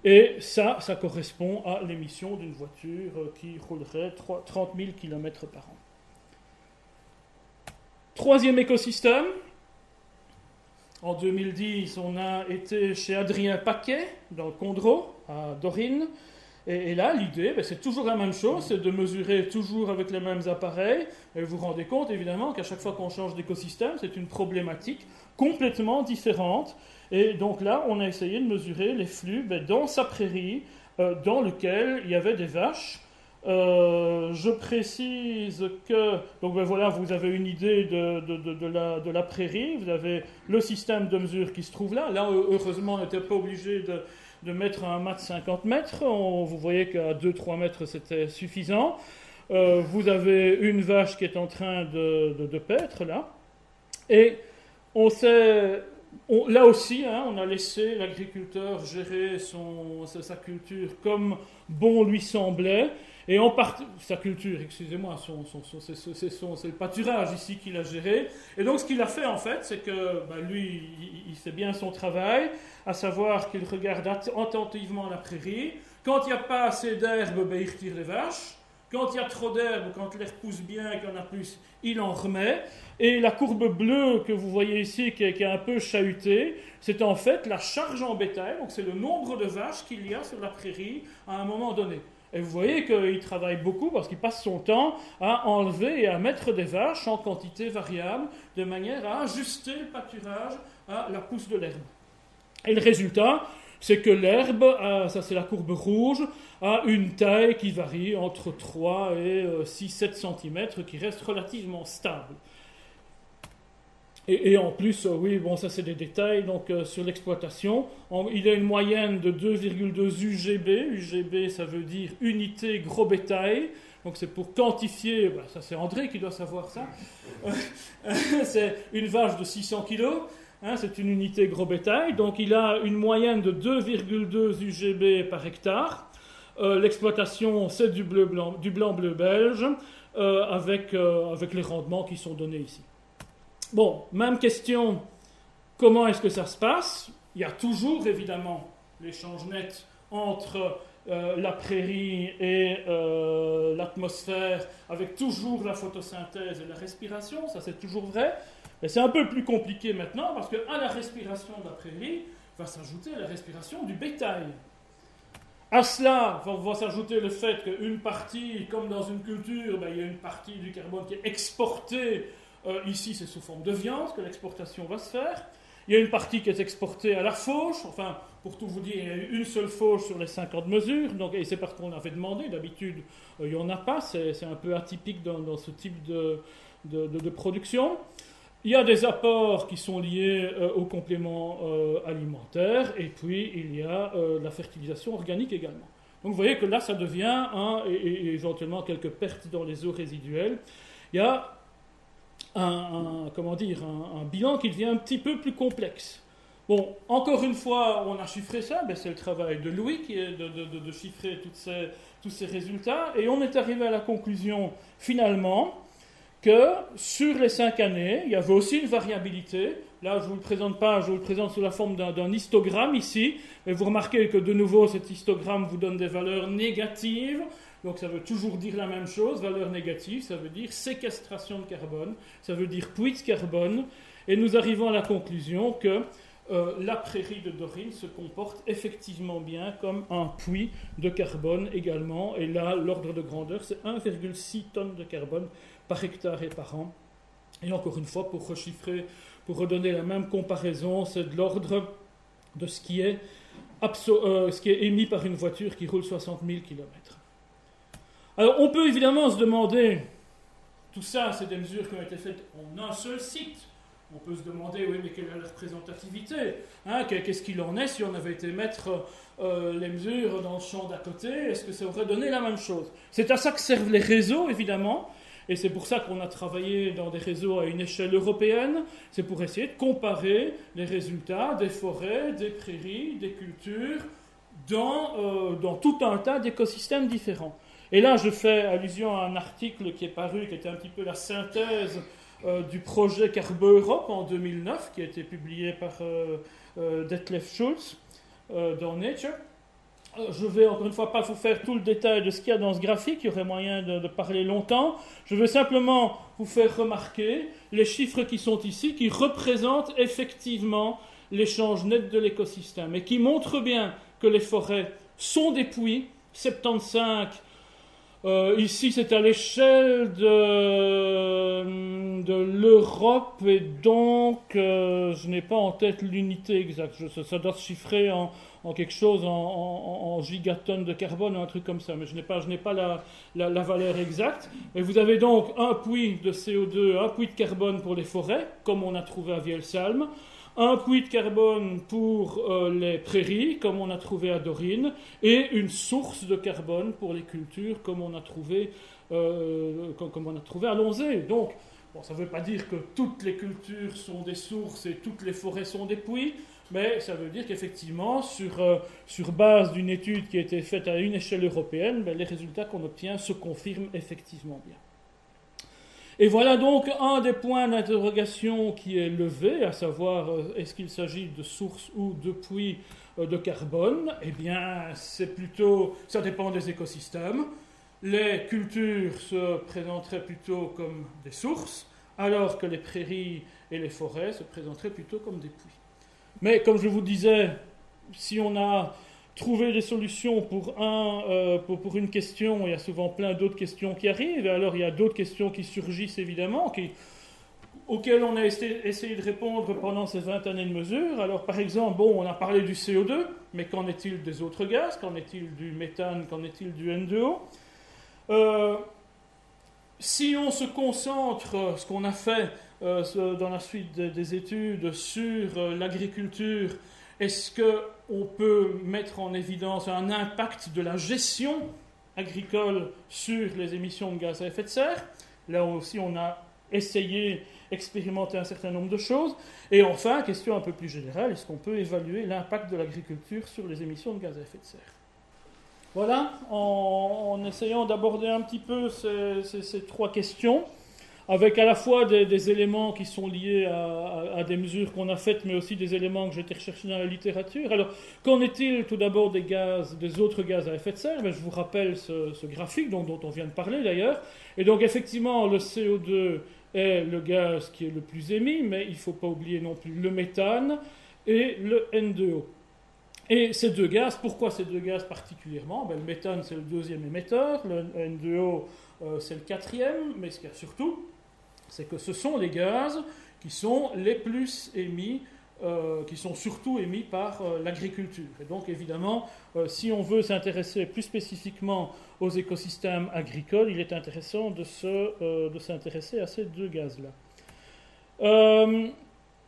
et ça, ça correspond à l'émission d'une voiture qui roulerait 30 000 km par an. Troisième écosystème. En 2010, on a été chez Adrien Paquet, dans le Condro, à Dorine. Et, là, l'idée, ben, c'est toujours la même chose, c'est de mesurer toujours avec les mêmes appareils. Et vous vous rendez compte, évidemment, qu'à chaque fois qu'on change d'écosystème, c'est une problématique complètement différente. Et donc là, on a essayé de mesurer les flux ben, dans sa prairie, euh, dans lequel il y avait des vaches. Euh, je précise que, donc ben voilà, vous avez une idée de, de, la, de, la, prairie, vous avez le système de mesure qui se trouve là. Là, heureusement, on n'était pas obligé de, de mettre un mat de 50 mètres. vous voyez qu'à 2-3 mètres, c'était suffisant. Euh, vous avez une vache qui est en train de, de, paître là. Et on sait, là aussi, hein, on a laissé l'agriculteur gérer son, sa culture comme bon lui semblait. Et en partie, sa culture, excusez-moi, c'est le pâturage ici qu'il a géré. Et donc ce qu'il a fait en fait, c'est que ben, lui, il, sait bien son travail, à savoir qu'il regarde attentivement la prairie. Quand il n'y a pas assez d'herbe, ben, il retire les vaches. Quand il y a trop d'herbe, quand l'air pousse bien qu'il y en a plus, il en remet. Et la courbe bleue que vous voyez ici, qui est, qui est un peu chahutée, c'est en fait la charge en bétail, donc c'est le nombre de vaches qu'il y a sur la prairie à un moment donné. Et vous voyez qu'il travaille beaucoup parce qu'il passe son temps à enlever et à mettre des vaches en quantité variable de manière à ajuster le pâturage à la pousse de l'herbe. Et le résultat, c'est que l'herbe, ça c'est la courbe rouge, a une taille qui varie entre 3 et 6-7 euh, cm, qui reste relativement stable. Et, en plus, euh, oui, bon, ça c'est des détails. Donc euh, sur l'exploitation, il a une moyenne de 2,2 UGB. UGB, ça veut dire unité gros bétail. Donc c'est pour quantifier, bah, ça c'est André qui doit savoir ça. c'est une vache de 600 kg. Hein, c'est une unité gros bétail. Donc il a une moyenne de 2,2 UGB par hectare. Euh, l'exploitation, c'est du bleu-blanc, du blanc-bleu belge, avec, avec les rendements qui sont donnés ici. Bon, même question, comment est-ce que ça se passe? Il y a toujours évidemment l'échange net entre euh, la prairie et euh, l'atmosphère, avec toujours la photosynthèse et la respiration, ça c'est toujours vrai. Mais c'est un peu plus compliqué maintenant parce qu'à la respiration de la prairie va s'ajouter la respiration du bétail. À cela va, s'ajouter le fait qu'une partie, comme dans une culture, ben, il y a une partie du carbone qui est exportée euh, ici, c'est sous forme de viande que l'exportation va se faire. Il y a une partie qui est exportée à la fauche. Enfin, pour tout vous dire, il y a une seule fauche sur les 50 mesures. Donc, et c'est parce qu'on avait demandé. D'habitude, euh, il n'y en a pas. C'est un peu atypique dans, ce type de, production. Il y a des apports qui sont liés euh, aux compléments alimentaires. Et puis, il y a la fertilisation organique également. Donc, vous voyez que là, ça devient, et éventuellement quelques pertes dans les eaux résiduelles. Il y a un, comment dire, un, bilan qui devient un petit peu plus complexe. Bon, encore une fois, on a chiffré ça, ben c'est le travail de Louis qui est de, de, chiffrer toutes ces, tous ces résultats, et on est arrivé à la conclusion finalement que sur les cinq années, il y avait aussi une variabilité. Là, je ne vous le présente pas, je vous le présente sous la forme d'un histogramme ici, mais vous remarquez que de nouveau, cet histogramme vous donne des valeurs négatives donc ça veut toujours dire la même chose, valeur négative, ça veut dire séquestration de carbone, ça veut dire puits de carbone, et nous arrivons à la conclusion que euh, la prairie de Dorine se comporte effectivement bien comme un puits de carbone également, et là l'ordre de grandeur c'est 1,6 tonnes de carbone par hectare et par an. Et encore une fois, pour rechiffrer, pour redonner la même comparaison, c'est de l'ordre de ce qui est, euh, ce qui est émis par une voiture qui roule 60 000 km. Alors on peut évidemment se demander, tout ça c'est des mesures qui ont été faites en un seul site. On peut se demander, oui, mais quelle est la représentativité hein, Qu'est-ce qu'il en est si on avait été mettre euh, les mesures dans le champ d'à côté? Est-ce que ça aurait donné la même chose? C'est à ça que servent les réseaux, évidemment. Et c'est pour ça qu'on a travaillé dans des réseaux à une échelle européenne. C'est pour essayer de comparer les résultats des forêts, des prairies, des cultures dans, euh, dans tout un tas d'écosystèmes différents. Et là, je fais allusion à un article qui est paru, qui était un petit peu la synthèse euh, du projet Carbo Europe en 2009, qui a été publié par euh, euh, Detlef Schulz dans Nature. Je vais encore une fois pas vous faire tout le détail de ce qu'il y a dans ce graphique, il y aurait moyen de, de, parler longtemps. Je veux simplement vous faire remarquer les chiffres qui sont ici, qui représentent effectivement l'échange net de l'écosystème et qui montrent bien que les forêts sont des puits 75 euh, ici, c'est à l'échelle de, l'Europe et donc euh, je n'ai pas en tête l'unité exacte. ça, doit se chiffrer en, quelque chose en, gigatonnes de carbone un truc comme ça, mais je n'ai pas, je pas la, la, valeur exacte. Mais vous avez donc un puits de CO2, un puits de carbone pour les forêts, comme on a trouvé à Vielsalm, un puits de carbone pour euh, les prairies, comme on a trouvé à Dorine, et une source de carbone pour les cultures, comme on a trouvé, euh, comme, on a trouvé à Lonzé. Donc, ça ne veut pas dire que toutes les cultures sont des sources et toutes les forêts sont des puits, mais ça veut dire qu'effectivement, sur, euh, base d'une étude qui a été faite à une échelle européenne, ben, les résultats qu'on obtient se confirment effectivement bien. Et voilà donc un des points d'interrogation qui est levé, à savoir euh, est-ce qu'il s'agit de sources ou de puits euh, de carbone? Eh bien, c'est plutôt, ça dépend des écosystèmes. Les cultures se présenteraient plutôt comme des sources, alors que les prairies et les forêts se présenteraient plutôt comme des puits. Mais comme je vous disais, si on a trouver des solutions pour, un, euh, pour, une question, il y a souvent plein d'autres questions qui arrivent, et alors il y a d'autres questions qui surgissent évidemment, auxquelles on a essayé de répondre pendant ces 20 années de mesure. Alors par exemple, bon, on a parlé du CO2, mais qu'en est-il des autres gaz? Qu'en est-il du méthane? Qu'en est-il du N2O euh, Si on se concentre, ce qu'on a fait euh, dans la suite des études, sur l'agriculture, est-ce qu'on peut mettre en évidence un impact de la gestion agricole sur les émissions de gaz à effet de serre? Là aussi, on a essayé, expérimenté un certain nombre de choses. Et enfin, question un peu plus générale, est-ce qu'on peut évaluer l'impact de l'agriculture sur les émissions de gaz à effet de serre? Voilà, en, essayant d'aborder un petit peu ces trois questions avec à la fois des, éléments qui sont liés à, des mesures qu'on a faites, mais aussi des éléments que j'ai été rechercher dans la littérature. Alors, qu'en est-il tout d'abord des gaz, des autres gaz à effet de serre? Ben, Je vous rappelle ce, graphique dont, dont, on vient de parler d'ailleurs. Et donc, effectivement, le CO2 est le gaz qui est le plus émis, mais il ne faut pas oublier non plus le méthane et le N2O. Et ces deux gaz, pourquoi ces deux gaz particulièrement? Ben, Le méthane, c'est le deuxième émetteur, le N2O, euh, c'est le quatrième, mais ce qu'il y a surtout, c'est que ce sont les gaz qui sont les plus émis, euh, qui sont surtout émis par euh, l'agriculture. Et donc évidemment, euh, si on veut s'intéresser plus spécifiquement aux écosystèmes agricoles, il est intéressant de, de s'intéresser à ces deux gaz-là.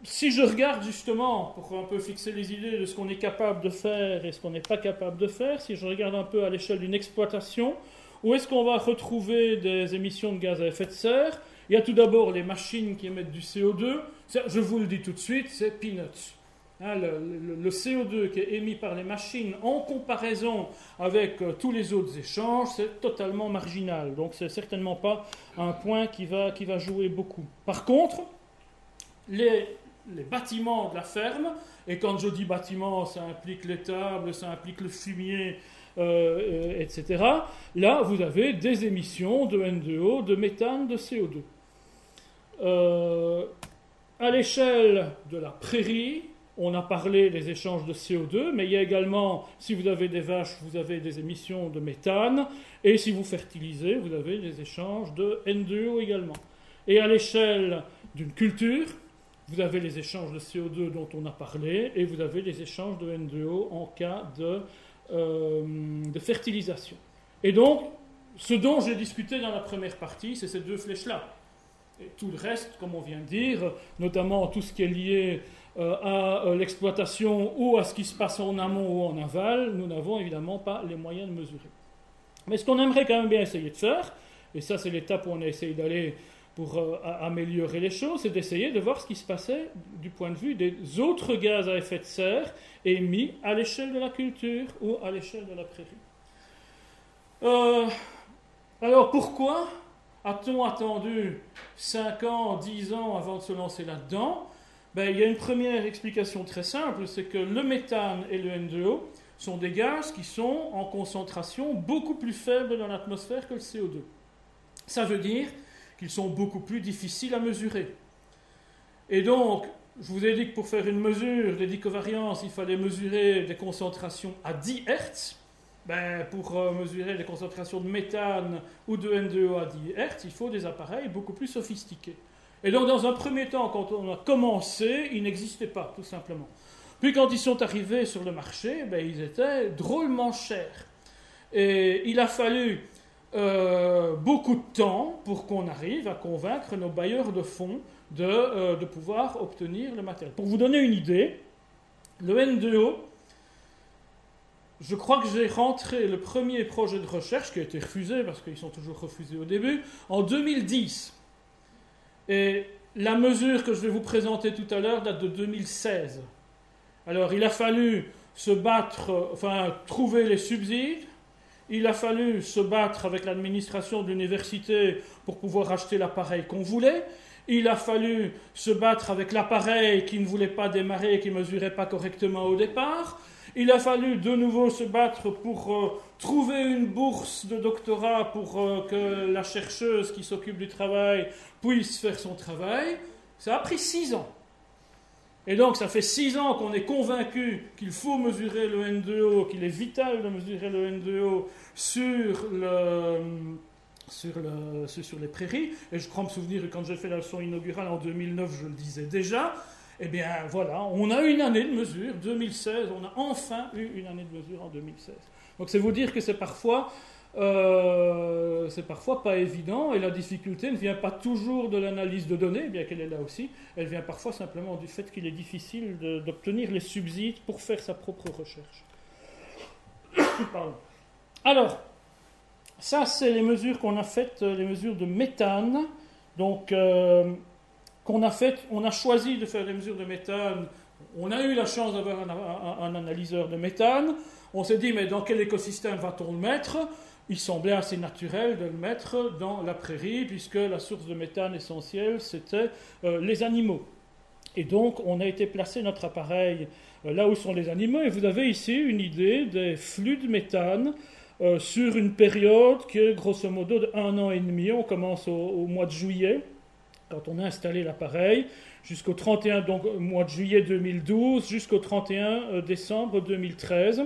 si je regarde justement, pour un peu fixer les idées de ce qu'on est capable de faire et ce qu'on n'est pas capable de faire, si je regarde un peu à l'échelle d'une exploitation, où est-ce qu'on va retrouver des émissions de gaz à effet de serre il y a tout d'abord les machines qui émettent du CO2. Je vous le dis tout de suite, c'est peanuts. Hein, le, CO2 qui est émis par les machines en comparaison avec euh, tous les autres échanges, c'est totalement marginal. Donc c'est certainement pas un point qui va, qui va jouer beaucoup. Par contre, les, bâtiments de la ferme, et quand je dis bâtiments, ça implique les tables, ça implique le fumier, euh, euh, etc. Là, vous avez des émissions de N2O, de méthane, de CO2. Euh, à l'échelle de la prairie, on a parlé des échanges de CO2, mais il y a également, si vous avez des vaches, vous avez des émissions de méthane, et si vous fertilisez, vous avez des échanges de N2O également. Et à l'échelle d'une culture, vous avez les échanges de CO2 dont on a parlé, et vous avez les échanges de N2O en cas de, euh, de fertilisation. Et donc, ce dont j'ai discuté dans la première partie, c'est ces deux flèches-là tout le reste, comme on vient de dire, notamment tout ce qui est lié euh, à euh, l'exploitation ou à ce qui se passe en amont ou en aval, nous n'avons évidemment pas les moyens de mesurer. Mais ce qu'on aimerait quand même bien essayer de faire, et ça c'est l'étape où on a essayé d'aller pour euh, améliorer les choses, c'est d'essayer de voir ce qui se passait du point de vue des autres gaz à effet de serre émis à l'échelle de la culture ou à l'échelle de la prairie. alors pourquoi a-t-on attendu 5 ans, 10 ans avant de se lancer là-dedans? Ben, Il y a une première explication très simple, c'est que le méthane et le N2O sont des gaz qui sont en concentration beaucoup plus faible dans l'atmosphère que le CO2. Ça veut dire qu'ils sont beaucoup plus difficiles à mesurer. Et donc, je vous ai dit que pour faire une mesure des dicovariances, il fallait mesurer des concentrations à 10 Hz. Ben, pour euh, mesurer les concentrations de méthane ou de N2O à 10 Hz, il faut des appareils beaucoup plus sophistiqués. Et donc, dans un premier temps, quand on a commencé, ils n'existaient pas, tout simplement. Puis, quand ils sont arrivés sur le marché, ben, ils étaient drôlement chers. Et il a fallu euh, beaucoup de temps pour qu'on arrive à convaincre nos bailleurs de fonds de, euh, de pouvoir obtenir le matériel. Pour vous donner une idée, le N2O, je crois que j'ai rentré le premier projet de recherche qui a été refusé, parce qu'ils sont toujours refusés au début, en 2010. Et la mesure que je vais vous présenter tout à l'heure date de 2016. Alors il a fallu se battre, enfin trouver les subsides, il a fallu se battre avec l'administration de l'université pour pouvoir acheter l'appareil qu'on voulait, il a fallu se battre avec l'appareil qui ne voulait pas démarrer qui ne mesurait pas correctement au départ, il a fallu de nouveau se battre pour euh, trouver une bourse de doctorat pour euh, que la chercheuse qui s'occupe du travail puisse faire son travail. Ça a pris six ans. Et donc, ça fait six ans qu'on est convaincu qu'il faut mesurer le N2O, qu'il est vital de mesurer le N2O sur, sur, sur les prairies. Et je crois me souvenir que quand j'ai fait la leçon inaugurale en 2009, je le disais déjà. Eh bien, voilà, on a une année de mesure, 2016, on a enfin eu une année de mesure en 2016. Donc, c'est vous dire que c'est parfois, euh, parfois pas évident, et la difficulté ne vient pas toujours de l'analyse de données, bien qu'elle est là aussi, elle vient parfois simplement du fait qu'il est difficile d'obtenir les subsides pour faire sa propre recherche. Alors, ça, c'est les mesures qu'on a faites, les mesures de méthane. Donc, euh, a fait, on a choisi de faire des mesures de méthane. On a eu la chance d'avoir un, analyseur de méthane. On s'est dit, mais dans quel écosystème va-t-on le mettre? Il semblait assez naturel de le mettre dans la prairie, puisque la source de méthane essentielle, c'était euh, les animaux. Et donc, on a été placer notre appareil euh, là où sont les animaux, et vous avez ici une idée des flux de méthane euh, sur une période qui est grosso modo de un an et demi. On commence au mois de juillet quand on a installé l'appareil, jusqu'au 31 donc, mois de juillet 2012 jusqu'au 31 euh, décembre 2013.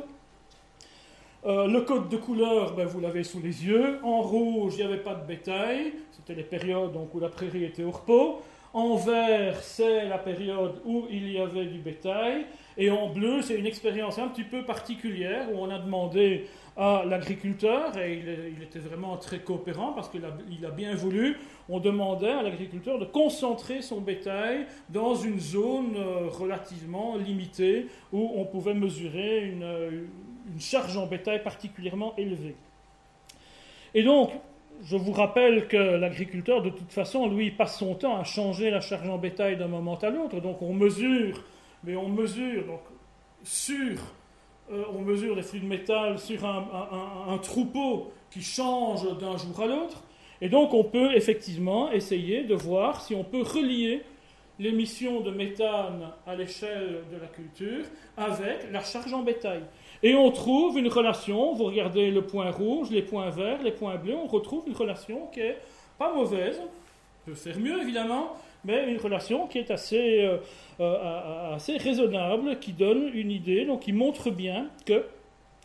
Euh, le code de couleur, ben, vous l'avez sous les yeux. En rouge, il n'y avait pas de bétail. C'était les périodes où la prairie était au repos. En vert, c'est la période où il y avait du bétail. Et en bleu, c'est une expérience un petit peu particulière où on a demandé à l'agriculteur, et il, était vraiment très coopérant parce qu'il a, bien voulu, on demandait à l'agriculteur de concentrer son bétail dans une zone euh, relativement limitée où on pouvait mesurer une, une charge en bétail particulièrement élevée. Et donc, je vous rappelle que l'agriculteur, de toute façon, lui, passe son temps à changer la charge en bétail d'un moment à l'autre. Donc on mesure, mais on mesure donc, sur, euh, on mesure les flux de métal sur un, troupeau qui change d'un jour à l'autre. Et donc on peut effectivement essayer de voir si on peut relier l'émission de méthane à l'échelle de la culture avec la charge en bétail. Et on trouve une relation, vous regardez le point rouge, les points verts, les points bleus, on retrouve une relation qui est pas mauvaise, on peut faire mieux évidemment, mais une relation qui est assez, euh, euh, assez raisonnable, qui donne une idée, donc qui montre bien que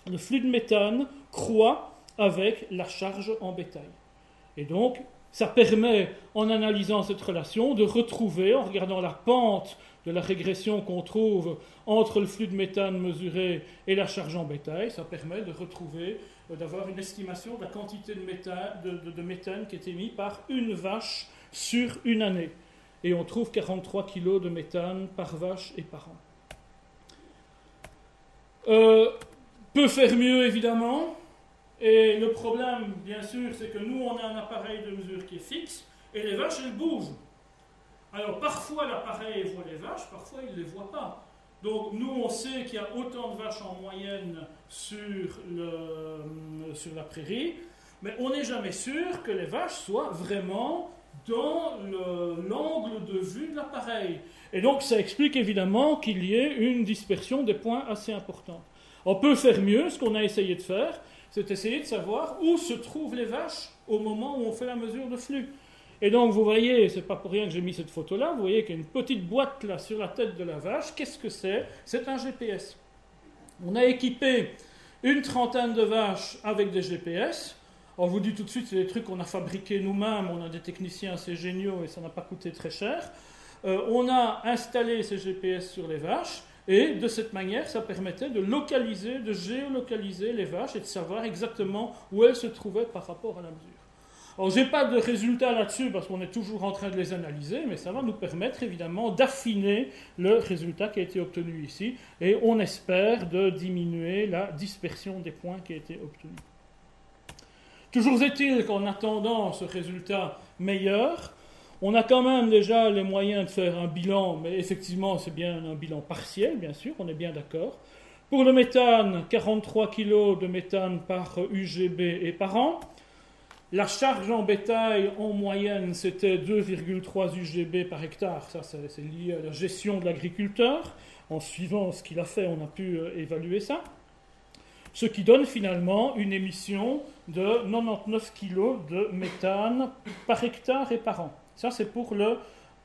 le flux de méthane croît avec la charge en bétail. Et donc, ça permet, en analysant cette relation, de retrouver, en regardant la pente de la régression qu'on trouve entre le flux de méthane mesuré et la charge en bétail, ça permet de retrouver, euh, d'avoir une estimation de la quantité de méthane, qui est émise par une vache sur une année. Et on trouve 43 kg de méthane par vache et par an. Euh, peut faire mieux évidemment, et le problème, bien sûr, c'est que nous, on a un appareil de mesure qui est fixe, et les vaches, elles bougent. Alors parfois l'appareil voit les vaches, parfois il ne les voit pas. Donc nous on sait qu'il y a autant de vaches en moyenne sur, la prairie, mais on n'est jamais sûr que les vaches soient vraiment dans l'angle de vue de l'appareil. Et donc ça explique évidemment qu'il y ait une dispersion des points assez importante. On peut faire mieux, ce qu'on a essayé de faire, c'est essayer de savoir où se trouvent les vaches au moment où on fait la mesure de flux. Et donc, vous voyez, c'est pas pour rien que j'ai mis cette photo-là, vous voyez qu'il y a une petite boîte là sur la tête de la vache. Qu'est-ce que c'est? C'est un GPS. On a équipé une trentaine de vaches avec des GPS. On vous dit tout de suite, c'est des trucs qu'on a fabriqués nous-mêmes, on a des techniciens assez géniaux et ça n'a pas coûté très cher. Euh, on a installé ces GPS sur les vaches et de cette manière, ça permettait de localiser, de géolocaliser les vaches et de savoir exactement où elles se trouvaient par rapport à la mesure. Alors, je n'ai pas de résultats là-dessus parce qu'on est toujours en train de les analyser, mais ça va nous permettre évidemment d'affiner le résultat qui a été obtenu ici et on espère de diminuer la dispersion des points qui a été obtenu. Toujours est-il qu'en attendant ce résultat meilleur, on a quand même déjà les moyens de faire un bilan, mais effectivement c'est bien un bilan partiel, bien sûr, on est bien d'accord. Pour le méthane, 43 kg de méthane par UGB et par an. La charge en bétail, en moyenne, c'était 2,3 UGB par hectare. Ça, c'est lié à la gestion de l'agriculteur. En suivant ce qu'il a fait, on a pu euh, évaluer ça. Ce qui donne finalement une émission de 99 kg de méthane par hectare et par an. Ça, c'est pour le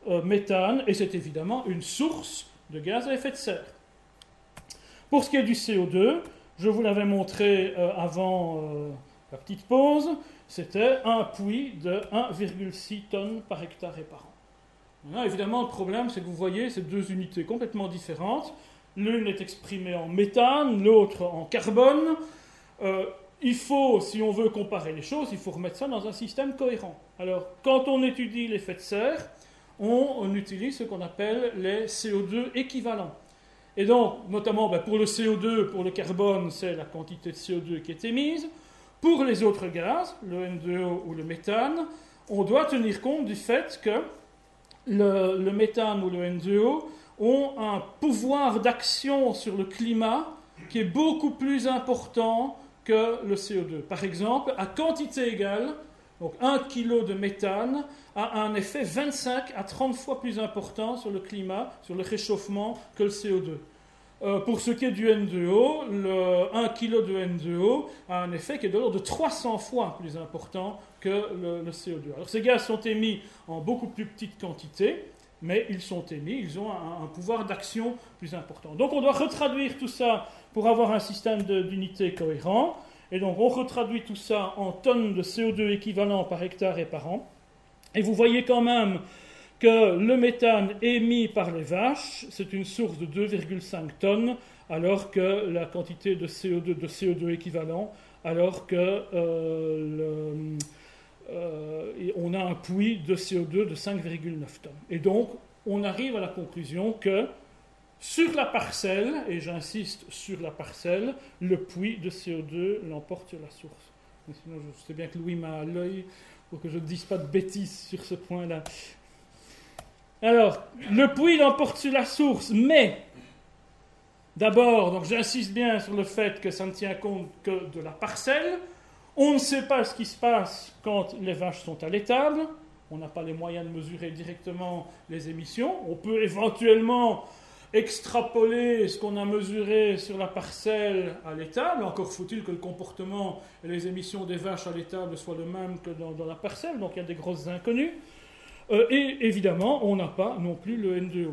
euh, méthane, et c'est évidemment une source de gaz à effet de serre. Pour ce qui est du CO2, je vous l'avais montré euh, avant la petite pause c'était un puits de 1,6 tonnes par hectare et par an. évidemment, le problème, c'est que vous voyez ces deux unités complètement différentes. L'une est exprimée en méthane, l'autre en carbone. Euh, il faut, si on veut comparer les choses, il faut remettre ça dans un système cohérent. Alors, quand on étudie l'effet de serre, on, utilise ce qu'on appelle les CO2 équivalents. Et donc, notamment ben, pour le CO2, pour le carbone, c'est la quantité de CO2 qui est émise. Pour les autres gaz, le N2O ou le méthane, on doit tenir compte du fait que le, méthane ou le N2O ont un pouvoir d'action sur le climat qui est beaucoup plus important que le CO2. Par exemple, à quantité égale, donc 1 kg de méthane a un effet 25 à 30 fois plus important sur le climat, sur le réchauffement que le CO2. Euh, pour ce qui est du N2O, le 1 kg de N2O a un effet qui est de l'ordre de 300 fois plus important que le, CO2. Alors ces gaz sont émis en beaucoup plus petite quantité, mais ils sont émis, ils ont un, pouvoir d'action plus important. Donc on doit retraduire tout ça pour avoir un système d'unité cohérent. Et donc on retraduit tout ça en tonnes de CO2 équivalent par hectare et par an. Et vous voyez quand même que le méthane émis par les vaches, c'est une source de 2,5 tonnes, alors que la quantité de CO2, de CO2 équivalent, alors que euh, euh, on a un puits de CO2 de 5,9 tonnes. Et donc, on arrive à la conclusion que sur la parcelle, et j'insiste sur la parcelle, le puits de CO2 l'emporte sur la source. sinon, je sais bien que Louis m'a à l'œil pour que je ne dise pas de bêtises sur ce point-là. Alors, le puits l'emporte sur la source, mais d'abord, donc j'insiste bien sur le fait que ça ne tient compte que de la parcelle. On ne sait pas ce qui se passe quand les vaches sont à l'étable. On n'a pas les moyens de mesurer directement les émissions. On peut éventuellement extrapoler ce qu'on a mesuré sur la parcelle à l'étable. Encore faut-il que le comportement et les émissions des vaches à l'étable soient le même que dans, dans la parcelle. Donc il y a des grosses inconnues. Euh, et évidemment, on n'a pas non plus le N2O,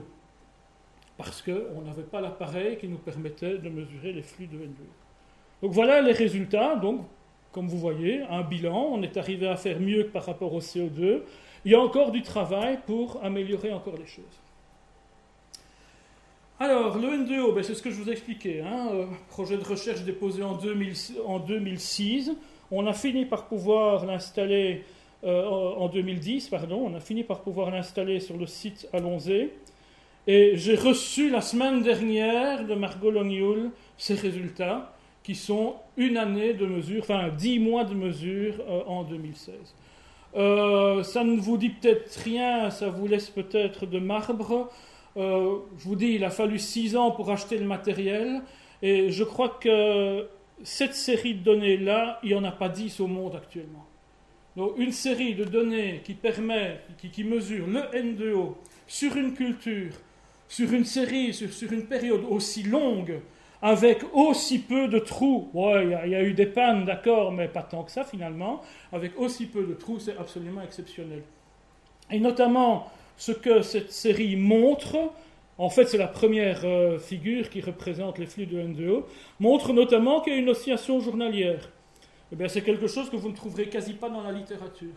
parce qu'on n'avait pas l'appareil qui nous permettait de mesurer les flux de N2O. Donc voilà les résultats. Donc, comme vous voyez, un bilan, on est arrivé à faire mieux par rapport au CO2. Il y a encore du travail pour améliorer encore les choses. Alors, le N2O, ben, c'est ce que je vous expliquais. Hein, euh, projet de recherche déposé en 2006. On a fini par pouvoir l'installer euh, en 2010, pardon, on a fini par pouvoir l'installer sur le site Allonsé. Et j'ai reçu la semaine dernière de Margot Longyoul ces résultats qui sont une année de mesure, enfin dix mois de mesure euh, en 2016. Euh, ça ne vous dit peut-être rien, ça vous laisse peut-être de marbre. je vous dis, il a fallu six ans pour acheter le matériel, et je crois que cette série de données-là, il n'y en a pas dix au monde actuellement. Donc une série de données qui permet, qui, mesure le N2O sur une culture, sur une série, sur, une période aussi longue, avec aussi peu de trous. Ouais, il y, a eu des pannes, d'accord, mais pas tant que ça finalement. Avec aussi peu de trous, c'est absolument exceptionnel. Et notamment, ce que cette série montre, en fait c'est la première euh, figure qui représente les flux de N2O, montre notamment qu'il y a une oscillation journalière. Eh c'est quelque chose que vous ne trouverez quasi pas dans la littérature.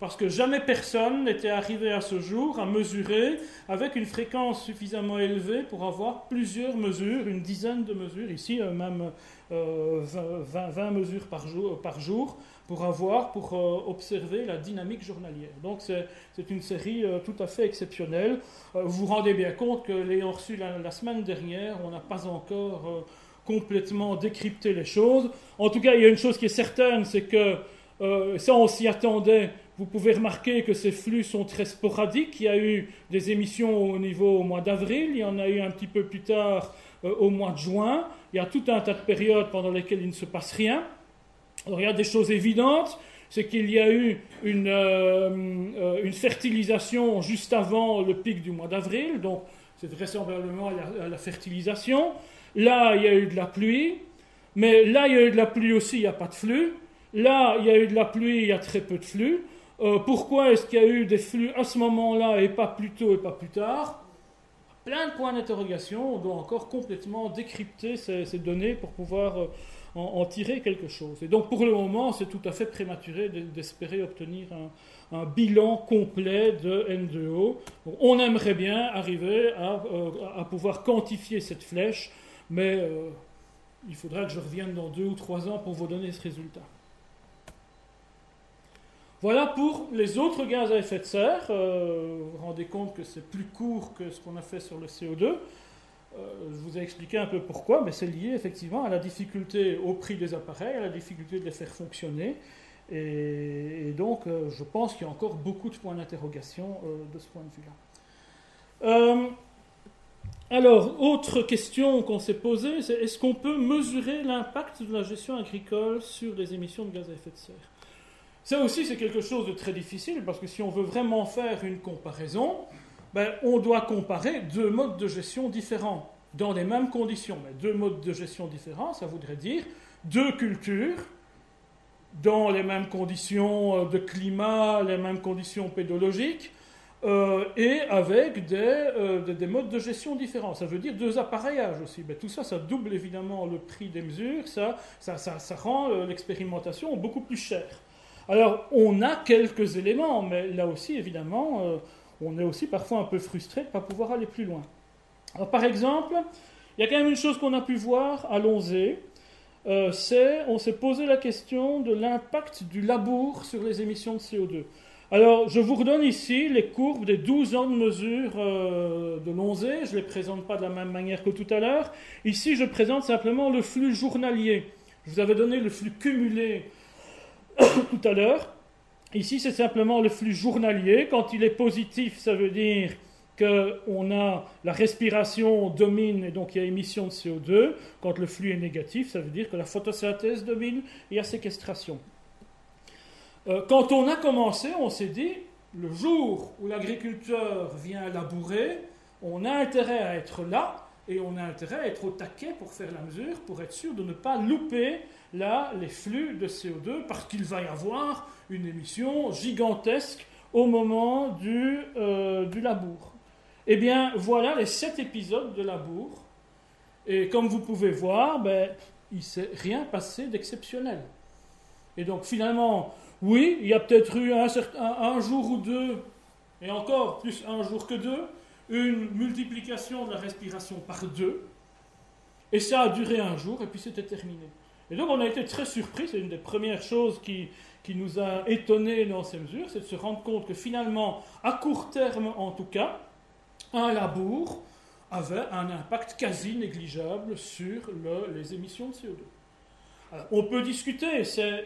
Parce que jamais personne n'était arrivé à ce jour à mesurer avec une fréquence suffisamment élevée pour avoir plusieurs mesures, une dizaine de mesures, ici euh, même 20, euh, mesures par jour, par jour, pour avoir, pour euh, observer la dynamique journalière. Donc c'est une série tout à fait exceptionnelle. vous vous rendez bien compte que l'ayant reçu la, semaine dernière, on n'a pas encore complètement décrypté les choses. En tout cas, il y a une chose qui est certaine, c'est que ça on s'y attendait, vous pouvez remarquer que ces flux sont très sporadiques. Il y a eu des émissions au niveau au mois d'avril, il y en a eu un petit peu plus tard euh, au mois de juin. Il y a tout un tas de périodes pendant lesquelles il ne se passe rien. Alors il y a des choses évidentes, c'est qu'il y a eu une, euh, euh, fertilisation juste avant le pic du mois d'avril, donc c'est vraisemblablement la, la fertilisation. Là, il y a eu de la pluie, mais là, il y a eu de la pluie aussi, il n'y a pas de flux. Là, il y a eu de la pluie, il y a très peu de flux. Euh, pourquoi est-ce qu'il y a eu des flux à ce moment-là et pas plus tôt et pas plus tard? Plein de points d'interrogation. On doit encore complètement décrypter ces, données pour pouvoir euh, en, tirer quelque chose. Et donc pour le moment, c'est tout à fait prématuré d'espérer obtenir un, bilan complet de N2O. on aimerait bien arriver à, euh, pouvoir quantifier cette flèche, mais il faudra que je revienne dans deux ou trois ans pour vous donner ce résultat. Voilà pour les autres gaz à effet de serre. Euh, vous vous rendez compte que c'est plus court que ce qu'on a fait sur le CO2. Euh, je vous ai expliqué un peu pourquoi, mais c'est lié effectivement à la difficulté au prix des appareils, à la difficulté de les faire fonctionner. Et, donc, euh, je pense qu'il y a encore beaucoup de points d'interrogation de ce point de vue-là. Alors, autre question qu'on s'est posée, c'est est-ce qu'on peut mesurer l'impact de la gestion agricole sur les émissions de gaz à effet de serre? Ça aussi, c'est quelque chose de très difficile parce que si on veut vraiment faire une comparaison, ben, on doit comparer deux modes de gestion différents dans les mêmes conditions. Mais deux modes de gestion différents, ça voudrait dire deux cultures dans les mêmes conditions de climat, les mêmes conditions pédologiques, euh, et avec des, euh, des, modes de gestion différents. Ça veut dire deux appareillages aussi. Tout ça, ça double évidemment le prix des mesures, ça, ça, rend euh, l'expérimentation beaucoup plus chère. Alors, on a quelques éléments, mais là aussi, évidemment, on est aussi parfois un peu frustré de ne pas pouvoir aller plus loin. Par exemple, il y a quand même une chose qu'on a pu voir à Lonzé, c'est, on s'est posé la question de l'impact du labour sur les émissions de CO2. Alors, je vous redonne ici les courbes des 12 ans de mesure euh, de Lonzé. Je ne les présente pas de la même manière que tout à l'heure. Ici, je présente simplement le flux journalier. Je vous avais donné le flux cumulé tout à l'heure. Ici, c'est simplement le flux journalier. Quand il est positif, ça veut dire qu'on a la respiration domine et donc il y a émission de CO2. Quand le flux est négatif, ça veut dire que la photosynthèse domine et il y a séquestration. Euh, quand on a commencé, on s'est dit, le jour où l'agriculteur vient labourer, on a intérêt à être là et on a intérêt à être au taquet pour faire la mesure, pour être sûr de ne pas louper là les flux de CO2 parce qu'il va y avoir une émission gigantesque au moment du, euh, du labour. Eh bien, voilà les sept épisodes de labour. Et comme vous pouvez voir, ben, il ne s'est rien passé d'exceptionnel. Et donc finalement, oui, il y a peut-être eu un, jour ou deux, et encore plus un jour que deux, une multiplication de la respiration par deux. Et ça a duré un jour, et puis c'était terminé. Et donc on a été très surpris, c'est une des premières choses qui, qui nous a étonnés dans ces mesures, c'est de se rendre compte que finalement, à court terme en tout cas, un labour avait un impact quasi négligeable sur les émissions de CO2. on peut discuter, ne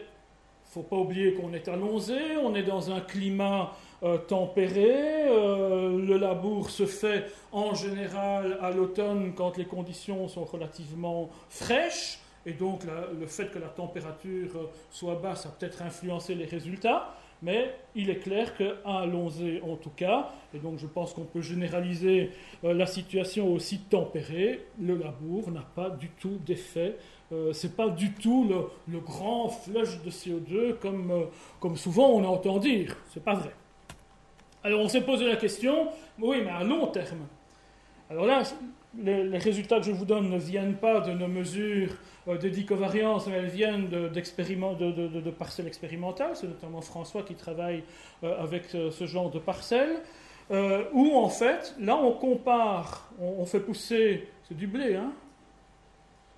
faut pas oublier qu'on est à on est dans un climat euh, tempéré, euh, le labour se fait en général à l'automne quand les conditions sont relativement fraîches, et donc le fait que la température euh, soit basse a peut-être influencé les résultats, mais il est clair qu'à Lonzé en tout cas, et donc je pense qu'on peut généraliser la situation aussi tempérée, le labour n'a pas du tout d'effet. Euh, c'est pas du tout le, grand flush de CO2 comme, comme souvent on entend dire. C'est pas vrai. Alors on s'est posé la question, oui, mais à long terme, Alors là, les, résultats que je vous donne ne viennent pas de nos mesures euh, de dicovariance, mais elles viennent de, de, parcelles expérimentales. C'est notamment François qui travaille euh, avec euh, ce genre de parcelles. où en fait, là on compare, on, fait pousser, c'est du blé, hein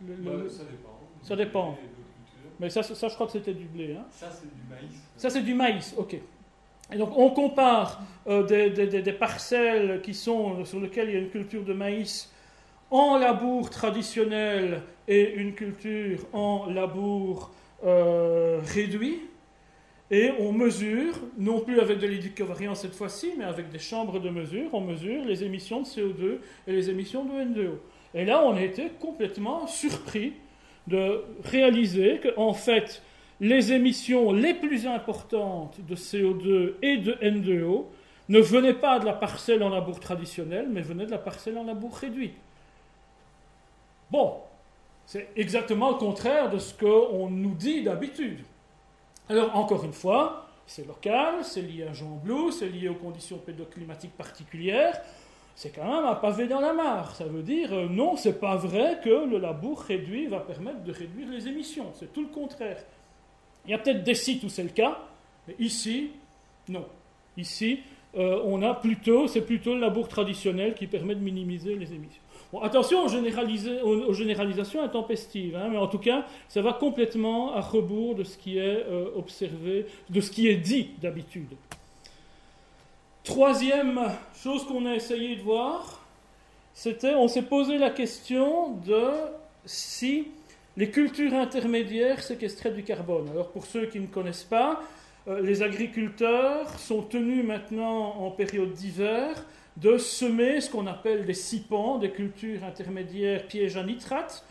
bah, Ça dépend. Ça dépend. Mais ça, ça, je crois que c'était du blé. Hein ça, c'est du maïs. Ça, c'est du maïs, ok. Et donc, on compare des, des, des, parcelles qui sont, sur lesquelles il y a une culture de maïs en labour traditionnel et une culture en labour euh, réduit. Et on mesure, non plus avec de l'hélicovariance cette fois-ci, mais avec des chambres de mesure, on mesure les émissions de CO2 et les émissions de N2O. Et là, on été complètement surpris de réaliser qu'en fait, les émissions les plus importantes de CO2 et de N2O ne venaient pas de la parcelle en labour traditionnel, mais venaient de la parcelle en labour réduit. Bon, c'est exactement le contraire de ce qu'on nous dit d'habitude. Alors, encore une fois, c'est local, c'est lié à Jean Blou, c'est lié aux conditions pédoclimatiques particulières. C'est quand même un pavé dans la mare. Ça veut dire, euh, non, c'est pas vrai que le labour réduit va permettre de réduire les émissions. C'est tout le contraire. Il y a peut-être des sites où c'est le cas, mais ici, non. Ici, euh, on a plutôt, c'est plutôt le labour traditionnel qui permet de minimiser les émissions attention aux, généralisations intempestives, hein, mais en tout cas, ça va complètement à rebours de ce qui est euh, observé, de ce qui est dit d'habitude. Troisième chose qu'on a essayé de voir, c'était, on s'est posé la question de si les cultures intermédiaires séquestraient du carbone. Alors pour ceux qui ne connaissent pas, euh, les agriculteurs sont tenus maintenant en période d'hiver de semer ce qu'on appelle des sipans, des cultures intermédiaires pièges à nitrate,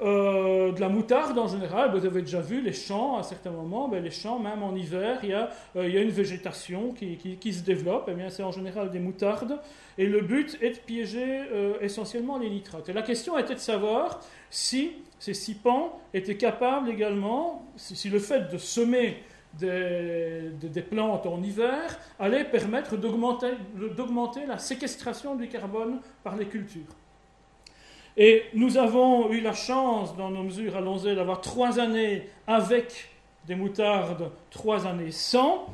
euh, de la moutarde en général, vous avez déjà vu les champs à certains moments, ben les champs, même en hiver, il y a, euh, y a une végétation qui, qui, se développe, et eh bien c'est en général des moutardes, et le but est de piéger euh, essentiellement les nitrates. Et la question était de savoir si ces sipans étaient capables également, si le fait de semer des, plantes en hiver allait permettre d'augmenter la séquestration du carbone par les cultures. Et nous avons eu la chance, dans nos mesures à Lonzé, d'avoir trois années avec des moutardes, trois années sans.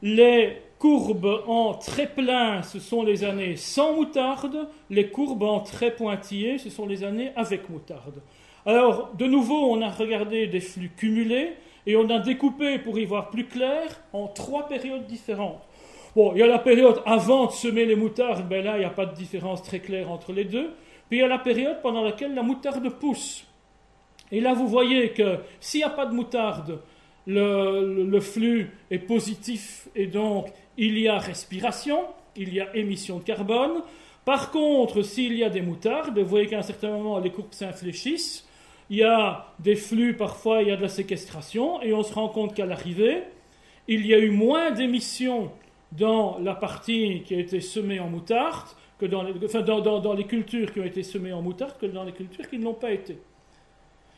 Les courbes en très plein, ce sont les années sans moutarde. Les courbes en très pointillés, ce sont les années avec moutarde. Alors, de nouveau, on a regardé des flux cumulés. Et on a découpé, pour y voir plus clair, en trois périodes différentes. Bon, il y a la période avant de semer les moutardes, ben là, il n'y a pas de différence très claire entre les deux. Puis il y a la période pendant laquelle la moutarde pousse. Et là, vous voyez que s'il n'y a pas de moutarde, le, flux est positif et donc il y a respiration, il y a émission de carbone. Par contre, s'il y a des moutardes, vous voyez qu'à un certain moment, les courbes s'infléchissent il y a des flux, parfois il y a de la séquestration, et on se rend compte qu'à l'arrivée, il y a eu moins d'émissions dans la partie qui a été semée en moutarde, que dans les, enfin, dans, les cultures qui ont été semées en moutarde, que dans les cultures qui ne l'ont pas été.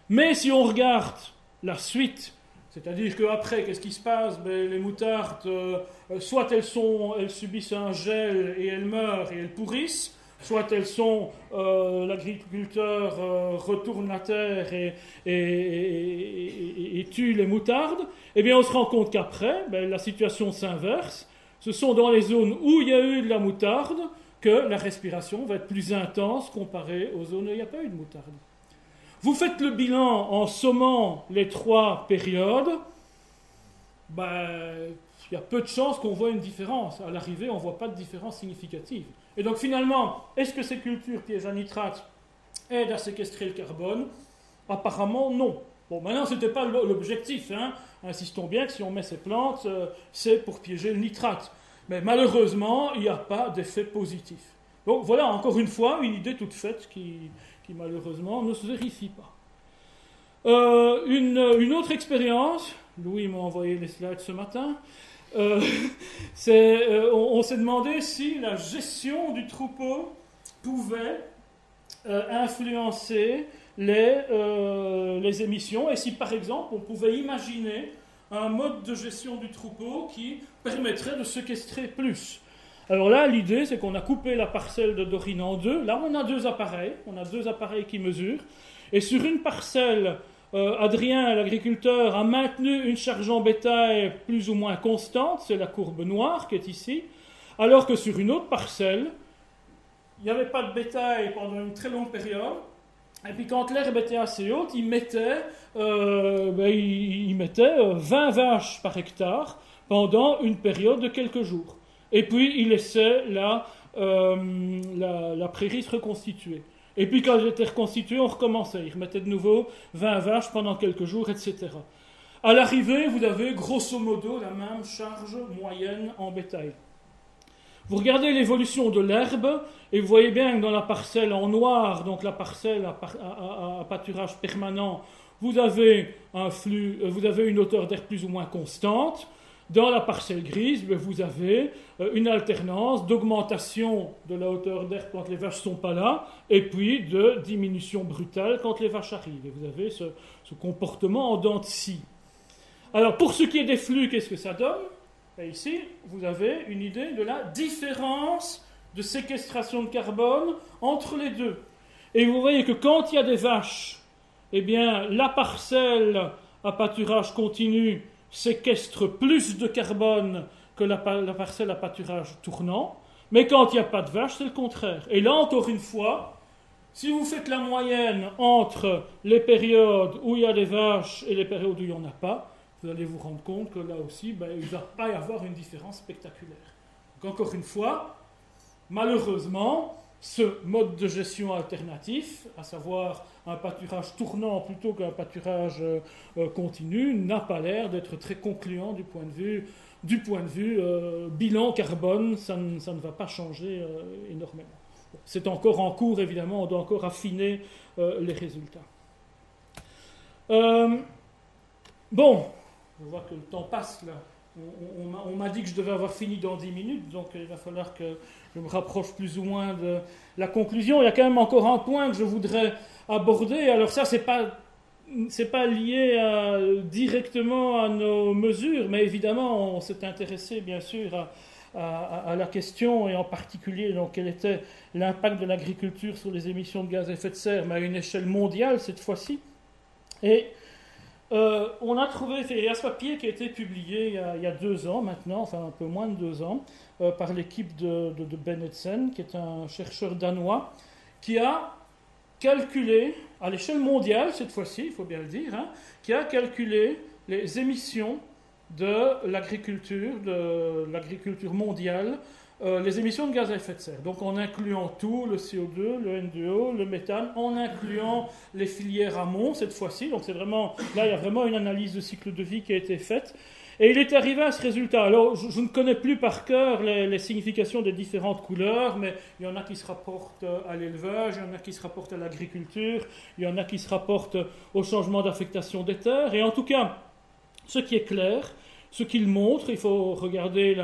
Mais si on regarde la suite, c'est-à-dire qu'après, qu'est-ce qui se passe? Ben, Les moutardes, euh, soit elles, sont, elles subissent un gel et elles meurent et elles pourrissent, soit elles sont, euh, l'agriculteur euh, retourne la terre et, et, tue les moutardes, eh bien on se rend compte qu'après, ben, la situation s'inverse. Ce sont dans les zones où il y a eu de la moutarde que la respiration va être plus intense comparée aux zones où il n'y a pas eu de moutarde. Vous faites le bilan en sommant les trois périodes, ben, il y a peu de chances qu'on voit une différence. À l'arrivée, on ne voit pas de différence significative. Et donc finalement, est-ce que ces cultures pièges à nitrate aident à séquestrer le carbone? Apparemment non. Bon, maintenant, ce n'était pas l'objectif. Hein. Insistons bien que si on met ces plantes, euh, c'est pour piéger le nitrate. Mais malheureusement, il n'y a pas d'effet positif. Donc voilà, encore une fois, une idée toute faite qui, malheureusement ne se vérifie pas. Euh, une, une, autre expérience, Louis m'a envoyé les slides ce matin, euh, euh, on, s'est demandé si la gestion du troupeau pouvait influencer les, les, émissions et si par exemple on pouvait imaginer un mode de gestion du troupeau qui permettrait de séquestrer plus. Alors là, l'idée, c'est qu'on a coupé la parcelle de Dorine en deux. Là, on a deux appareils. On a deux appareils qui mesurent. Et sur une parcelle, euh, Adrien, l'agriculteur, a maintenu une charge en bétail plus ou moins constante. C'est la courbe noire qui est ici. Alors que sur une autre parcelle, il n'y avait pas de bétail pendant une très longue période. Et puis quand l'herbe était assez haute, il mettait, euh, ben, il, mettait 20 euh, vaches par hectare pendant une période de quelques jours. Et puis il laissait la, euh, la, prairie se reconstituer. Et puis quand elle était reconstituée, on recommençait. Il remettait de nouveau 20 vaches pendant quelques jours, etc. À l'arrivée, vous avez grosso modo la même charge moyenne en bétail. Vous regardez l'évolution de l'herbe et vous voyez bien que dans la parcelle en noir, donc la parcelle à, pâturage permanent, vous avez un flux, euh, vous avez une hauteur d'air plus ou moins constante. Dans la parcelle grise, ben, vous avez euh, une alternance d'augmentation de la hauteur d'air quand les vaches ne sont pas là, et puis de diminution brutale quand les vaches arrivent. Et vous avez ce, comportement en dents de scie. Alors, pour ce qui est des flux, qu'est-ce que ça donne? Et ici, vous avez une idée de la différence de séquestration de carbone entre les deux. Et vous voyez que quand il y a des vaches, eh bien, la parcelle à pâturage continu séquestre plus de carbone que la, parcelle à pâturage tournant. Mais quand il n'y a pas de vaches, c'est le contraire. Et là, encore une fois, si vous faites la moyenne entre les périodes où il y a des vaches et les périodes où il n'y en a pas, vous allez vous rendre compte que là aussi, ben, il ne va pas y avoir une différence spectaculaire. Donc encore une fois, malheureusement, ce mode de gestion alternatif, à savoir un pâturage tournant plutôt qu'un pâturage euh, euh, continu, n'a pas l'air d'être très concluant du point de vue, euh, bilan carbone, ça ne, va pas changer énormément. C'est encore en cours, évidemment, on doit encore affiner les résultats. bon, je vois que le temps passe là. On, m'a dit que je devais avoir fini dans 10 minutes, donc il va falloir que je me rapproche plus ou moins de la conclusion. Il y a quand même encore un point que je voudrais aborder. Alors ça, c'est pas pas lié directement à nos mesures, mais évidemment, on s'est intéressé bien sûr à, la question et en particulier donc quel était l'impact de l'agriculture sur les émissions de gaz à effet de serre, mais à une échelle mondiale cette fois-ci. Et euh, on a trouvé, il y a ce papier qui a été publié il y a, deux ans maintenant, enfin un peu moins de deux ans, euh, par l'équipe de, de, Bennetsen, qui est un chercheur danois, qui a calculé, à l'échelle mondiale cette fois-ci, il faut bien le dire, hein, qui a calculé les émissions de l'agriculture, de l'agriculture mondiale euh, les émissions de gaz à effet de serre. Donc en incluant tout, le CO2, le N2O, le méthane, en incluant les filières amont cette fois-ci. Donc c'est vraiment, là il y a vraiment une analyse de cycle de vie qui a été faite. Et il est arrivé à ce résultat. Alors, je, ne connais plus par cœur les, significations des différentes couleurs, mais il y en a qui se rapportent à l'élevage, il y en a qui se rapportent à l'agriculture, il y en a qui se rapportent au changement d'affectation des terres. Et en tout cas, ce qui est clair, ce qu'il montre, il faut regarder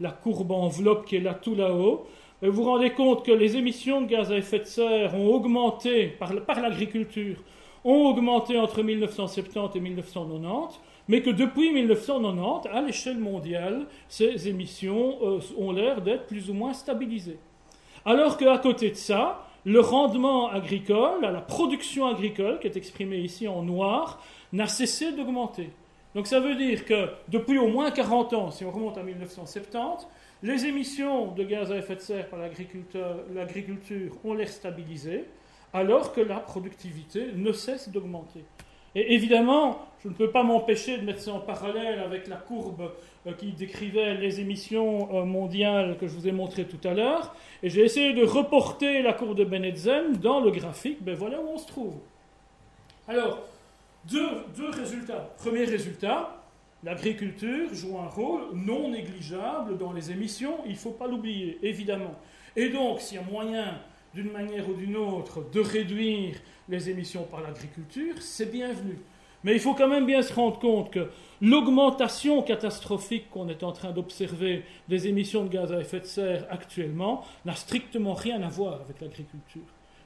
la, courbe enveloppe qui est là tout là-haut, vous vous rendez compte que les émissions de gaz à effet de serre ont augmenté par, l'agriculture, ont augmenté entre 1970 et 1990, mais que depuis 1990, à l'échelle mondiale, ces émissions euh, ont l'air d'être plus ou moins stabilisées. Alors qu'à côté de ça, le rendement agricole, la production agricole, qui est exprimée ici en noir, n'a cessé d'augmenter. Donc ça veut dire que depuis au moins 40 ans, si on remonte à 1970, les émissions de gaz à effet de serre par l'agriculture ont l'air stabilisées, alors que la productivité ne cesse d'augmenter. Et évidemment, je ne peux pas m'empêcher de mettre ça en parallèle avec la courbe euh, qui décrivait les émissions euh, mondiales que je vous ai montré tout à l'heure. Et j'ai essayé de reporter la courbe de Benetzen dans le graphique. Ben voilà où on se trouve. Alors, deux, résultats. Premier résultat, l'agriculture joue un rôle non négligeable dans les émissions, il ne faut pas l'oublier, évidemment. Et donc, s'il y a moyen, d'une manière ou d'une autre, de réduire les émissions par l'agriculture, c'est bienvenu. Mais il faut quand même bien se rendre compte que l'augmentation catastrophique qu'on est en train d'observer des émissions de gaz à effet de serre actuellement n'a strictement rien à voir avec l'agriculture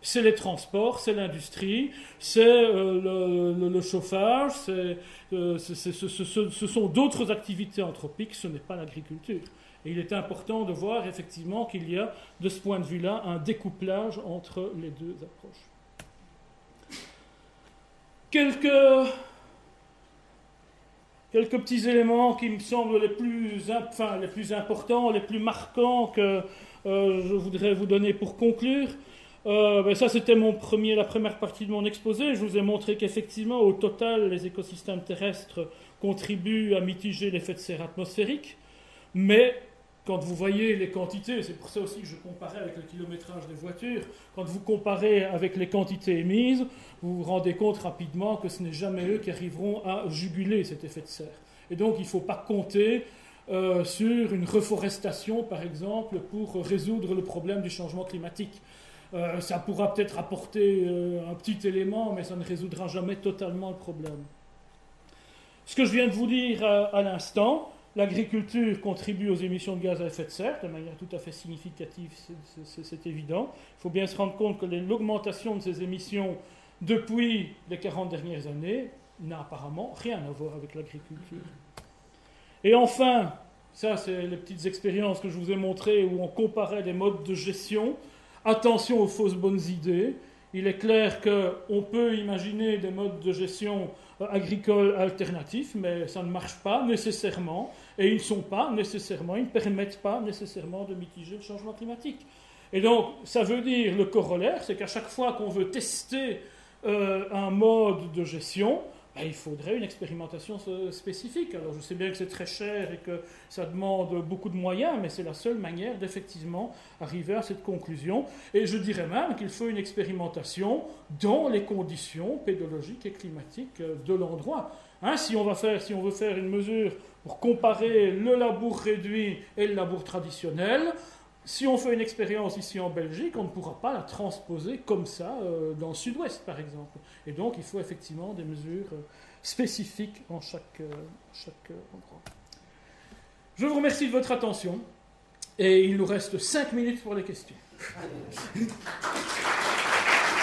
c'est les transports, c'est l'industrie, c'est euh, le, chauffage, euh, ce, sont d'autres activités anthropiques, ce n'est pas l'agriculture. Et il est important de voir effectivement qu'il y a, de ce point de vue-là, un découplage entre les deux approches. Quelques, petits éléments qui me semblent les plus, enfin, les plus importants, les plus marquants que euh, je voudrais vous donner pour conclure. Euh, ben ça, c'était mon premier, la première partie de mon exposé. Je vous ai montré qu'effectivement, au total, les écosystèmes terrestres contribuent à mitiger l'effet de serre atmosphérique. Mais quand vous voyez les quantités, c'est pour ça aussi que je comparais avec le kilométrage des voitures, quand vous comparez avec les quantités émises, vous vous rendez compte rapidement que ce n'est jamais eux qui arriveront à juguler cet effet de serre. Et donc, il ne faut pas compter euh, sur une reforestation, par exemple, pour résoudre le problème du changement climatique. Euh, ça pourra peut-être apporter euh, un petit élément, mais ça ne résoudra jamais totalement le problème. Ce que je viens de vous dire euh, à, l'instant, l'agriculture contribue aux émissions de gaz à effet de serre de manière tout à fait significative, c'est évident. Il faut bien se rendre compte que l'augmentation de ces émissions depuis les 40 dernières années n'a apparemment rien à voir avec l'agriculture. Et enfin, ça c'est les petites expériences que je vous ai montrées où on comparait des modes de gestion Attention aux fausses bonnes idées. Il est clair qu'on peut imaginer des modes de gestion euh, agricole alternatifs, mais ça ne marche pas nécessairement, et ils ne pas nécessairement, ils ne permettent pas nécessairement de mitiger le changement climatique. Et donc, ça veut dire, le corollaire, c'est qu'à chaque fois qu'on veut tester euh, un mode de gestion, ben, il faudrait une expérimentation spécifique. Alors je sais bien que c'est très cher et que ça demande beaucoup de moyens, mais c'est la seule manière d'effectivement arriver à cette conclusion. Et je dirais même qu'il faut une expérimentation dans les conditions pédologiques et climatiques de l'endroit. Hein, si, on va faire, si on veut faire une mesure pour comparer le labour réduit et le labour traditionnel, si on fait une expérience ici en Belgique, on ne pourra pas la transposer comme ça euh, dans le sud-ouest, par exemple. Et donc, il faut effectivement des mesures euh, spécifiques en chaque, euh, chaque endroit. Je vous remercie de votre attention et il nous reste cinq minutes pour les questions.